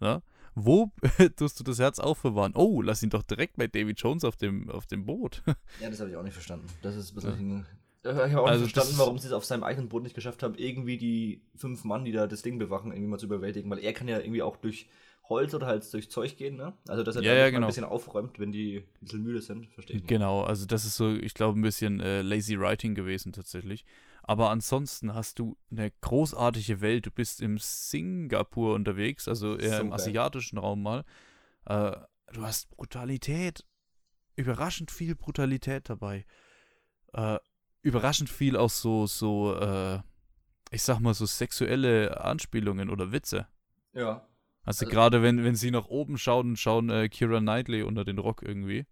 Ne? Wo tust du das Herz aufbewahren? Oh, lass ihn doch direkt bei David Jones auf dem, auf dem Boot. ja, das habe ich auch nicht verstanden. Das ist ein bisschen. Ja. Ich habe auch also nicht verstanden, warum sie es auf seinem eigenen Boot nicht geschafft haben, irgendwie die fünf Mann, die da das Ding bewachen, irgendwie mal zu überwältigen. Weil er kann ja irgendwie auch durch Holz oder halt durch Zeug gehen, ne? Also, dass er ja, ja, genau. ein bisschen aufräumt, wenn die ein bisschen müde sind, verstehe ich. Genau, also das ist so, ich glaube, ein bisschen äh, lazy writing gewesen tatsächlich. Aber ansonsten hast du eine großartige Welt. Du bist im Singapur unterwegs, also eher so im asiatischen Raum mal. Äh, du hast Brutalität. Überraschend viel Brutalität dabei. Äh, überraschend viel auch so, so, äh, ich sag mal, so sexuelle Anspielungen oder Witze. Ja. Also, also gerade wenn, wenn sie nach oben schauen schauen äh, Kira Knightley unter den Rock irgendwie.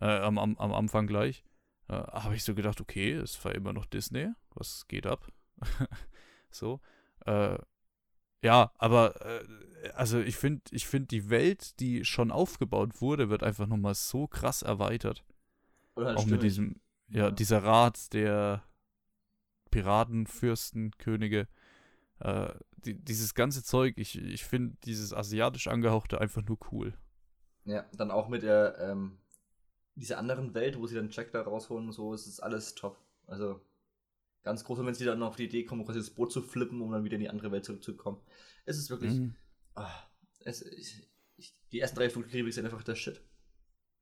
Äh, am, am, am Anfang gleich. Äh, habe ich so gedacht, okay, es war immer noch Disney. Was geht ab? so. Äh, ja, aber äh, also ich finde, ich finde die Welt, die schon aufgebaut wurde, wird einfach nochmal so krass erweitert. Halt Auch mit diesem, ja, ja, dieser Rat der Piratenfürsten, Könige. Äh, die, dieses ganze Zeug, ich, ich finde dieses asiatisch angehauchte einfach nur cool. Ja, dann auch mit der, ähm, dieser anderen Welt, wo sie dann Jack da rausholen und so, ist es alles top. Also ganz groß, wenn sie dann auf die Idee kommen, quasi das Boot zu flippen, um dann wieder in die andere Welt zurückzukommen. Es ist wirklich. Mhm. Oh, es, ich, ich, die ersten drei Flugkriege sind einfach der Shit.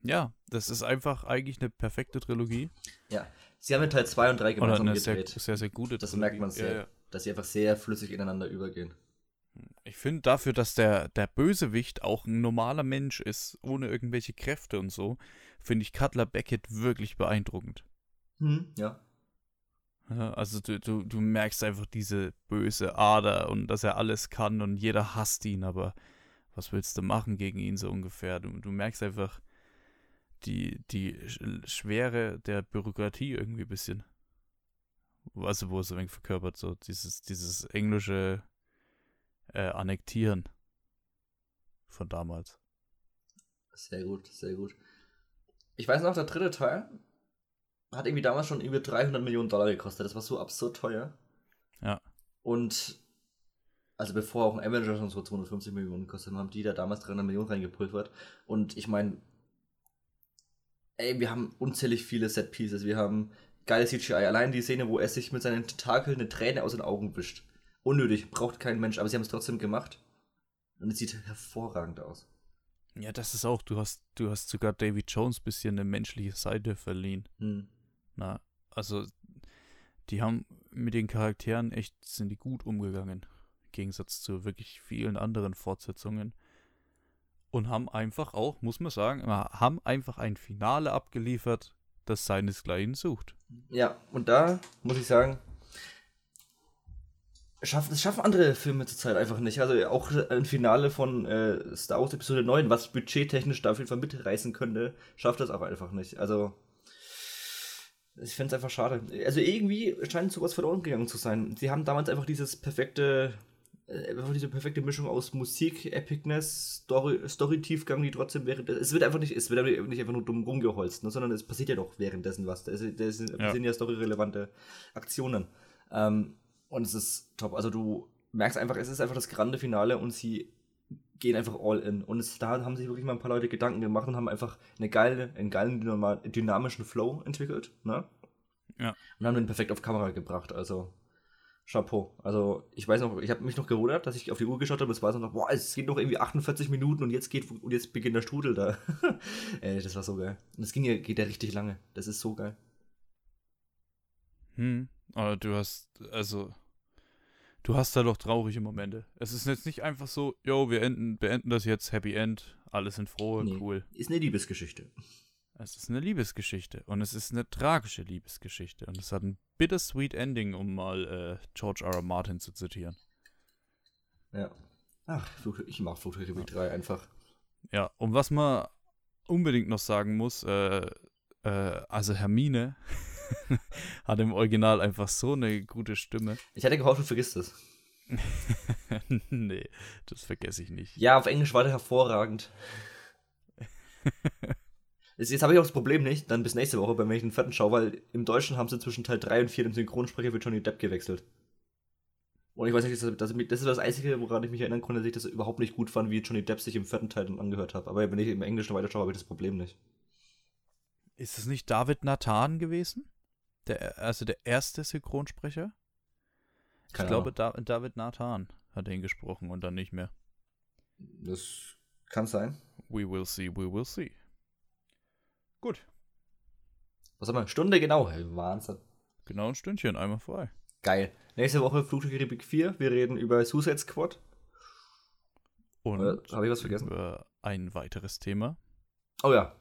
Ja, das ist einfach eigentlich eine perfekte Trilogie. Ja, sie haben in Teil 2 und 3 Oder gemeinsam eine sehr, sehr, sehr gute Das Trilogie. merkt man sehr, Ja, ja. Dass sie einfach sehr flüssig ineinander übergehen. Ich finde dafür, dass der, der Bösewicht auch ein normaler Mensch ist, ohne irgendwelche Kräfte und so, finde ich Cutler Beckett wirklich beeindruckend. Hm, ja. Also du, du, du merkst einfach diese böse Ader und dass er alles kann und jeder hasst ihn, aber was willst du machen gegen ihn so ungefähr? Du, du merkst einfach die, die Sch- Schwere der Bürokratie irgendwie ein bisschen. Also wo es ein wenig verkörpert, so dieses, dieses englische äh, Annektieren von damals. Sehr gut, sehr gut. Ich weiß noch, der dritte Teil hat irgendwie damals schon über 300 Millionen Dollar gekostet. Das war so absurd teuer. Ja. Und also bevor auch ein Avenger schon so 250 Millionen gekostet haben, die da damals 300 Millionen reingepulvert. Und ich meine, ey, wir haben unzählig viele Set-Pieces. Wir haben geile CGI. Allein die Szene, wo er sich mit seinen Tentakeln eine Träne aus den Augen wischt. Unnötig, braucht kein Mensch, aber sie haben es trotzdem gemacht. Und es sieht hervorragend aus. Ja, das ist auch, du hast, du hast sogar Davy Jones ein bisschen eine menschliche Seite verliehen. Hm. Na, also die haben mit den Charakteren echt, sind die gut umgegangen. Im Gegensatz zu wirklich vielen anderen Fortsetzungen. Und haben einfach auch, muss man sagen, haben einfach ein Finale abgeliefert, das seinesgleichen sucht. Ja, und da muss ich sagen, schaffen, das schaffen andere Filme zurzeit einfach nicht. Also auch ein Finale von äh, Star Wars Episode 9, was budgettechnisch da auf jeden Fall mitreißen könnte, schafft das auch einfach nicht. Also ich finde es einfach schade. Also irgendwie scheint sowas verloren gegangen zu sein. Sie haben damals einfach dieses perfekte, einfach diese perfekte Mischung aus Musik, Epicness, Story, Story-Tiefgang, die trotzdem während es wird einfach nicht, es wird nicht einfach nur dumm rumgeholzt, ne, sondern es passiert ja doch währenddessen was. Das, das sind, Ja. ja storyrelevante Aktionen. Ähm, und es ist top. Also du merkst einfach, es ist einfach das grande Finale und sie gehen einfach all in. Und es, da haben sich wirklich mal ein paar Leute Gedanken gemacht und haben einfach eine geile, einen geilen dynamischen Flow entwickelt. Ne? Ja. Und haben den perfekt auf Kamera gebracht. Also Chapeau. Also ich weiß noch, ich habe mich noch gewundert, dass ich auf die Uhr geschaut habe und es war so noch, boah, es geht noch irgendwie 48 Minuten und jetzt geht und jetzt beginnt der Strudel da. Ey, das war so geil. Und es ging ja, geht ja richtig lange. Das ist so geil. Hm, aber du hast, also, du hast da doch traurige Momente. Es ist jetzt nicht einfach so, yo, wir enden, beenden das jetzt, Happy End, alle sind froh, Nee. cool. Ist eine Liebesgeschichte. Es ist eine Liebesgeschichte und es ist eine tragische Liebesgeschichte und es hat ein bittersweet Ending, um mal äh, George R. R. Martin zu zitieren. Ja. Ach, ich mag Flugzeug 3 einfach. Ja, und was man unbedingt noch sagen muss, äh, äh, also Hermine hat im Original einfach so eine gute Stimme. Ich hatte gehofft, du vergisst es. nee, das vergesse ich nicht. Ja, auf Englisch war der hervorragend. Jetzt, habe ich auch das Problem nicht, dann bis nächste Woche, wenn ich den vierten schaue, weil im Deutschen haben sie zwischen Teil 3 und 4 den Synchronsprecher für Johnny Depp gewechselt. Und ich weiß nicht, das, das, das ist das Einzige, woran ich mich erinnern konnte, dass ich das überhaupt nicht gut fand, wie Johnny Depp sich im vierten Teil dann angehört hat. Aber wenn ich im Englischen weiterschaue, habe ich das Problem nicht. Ist es nicht David Nathan gewesen? Der, also der erste Synchronsprecher? Keine ich glaube, da, David Nathan hat ihn gesprochen und dann nicht mehr. Das kann sein. We will see, we will see. Gut, Was haben wir? Stunde genau. Wahnsinn. genau ein Stündchen, einmal frei. Geil. Nächste Woche Flugzeugkaribik 4. Wir reden über Suicide Squad. Und habe ich was vergessen? über ein weiteres Thema. Oh ja.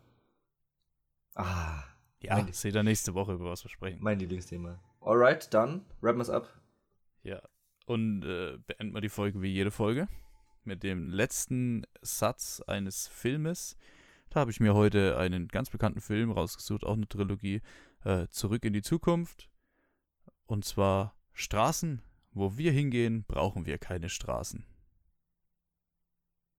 Ah, Ja, Mein- seht ihr nächste Woche, über was wir sprechen. mein Lieblingsthema. Alright, dann wrappen wir es ab. Ja. Und äh, beenden wir die Folge wie jede Folge mit dem letzten Satz eines Filmes. Da habe ich mir heute einen ganz bekannten Film rausgesucht, auch eine Trilogie, äh, Zurück in die Zukunft. Und zwar Straßen. Wo wir hingehen, brauchen wir keine Straßen.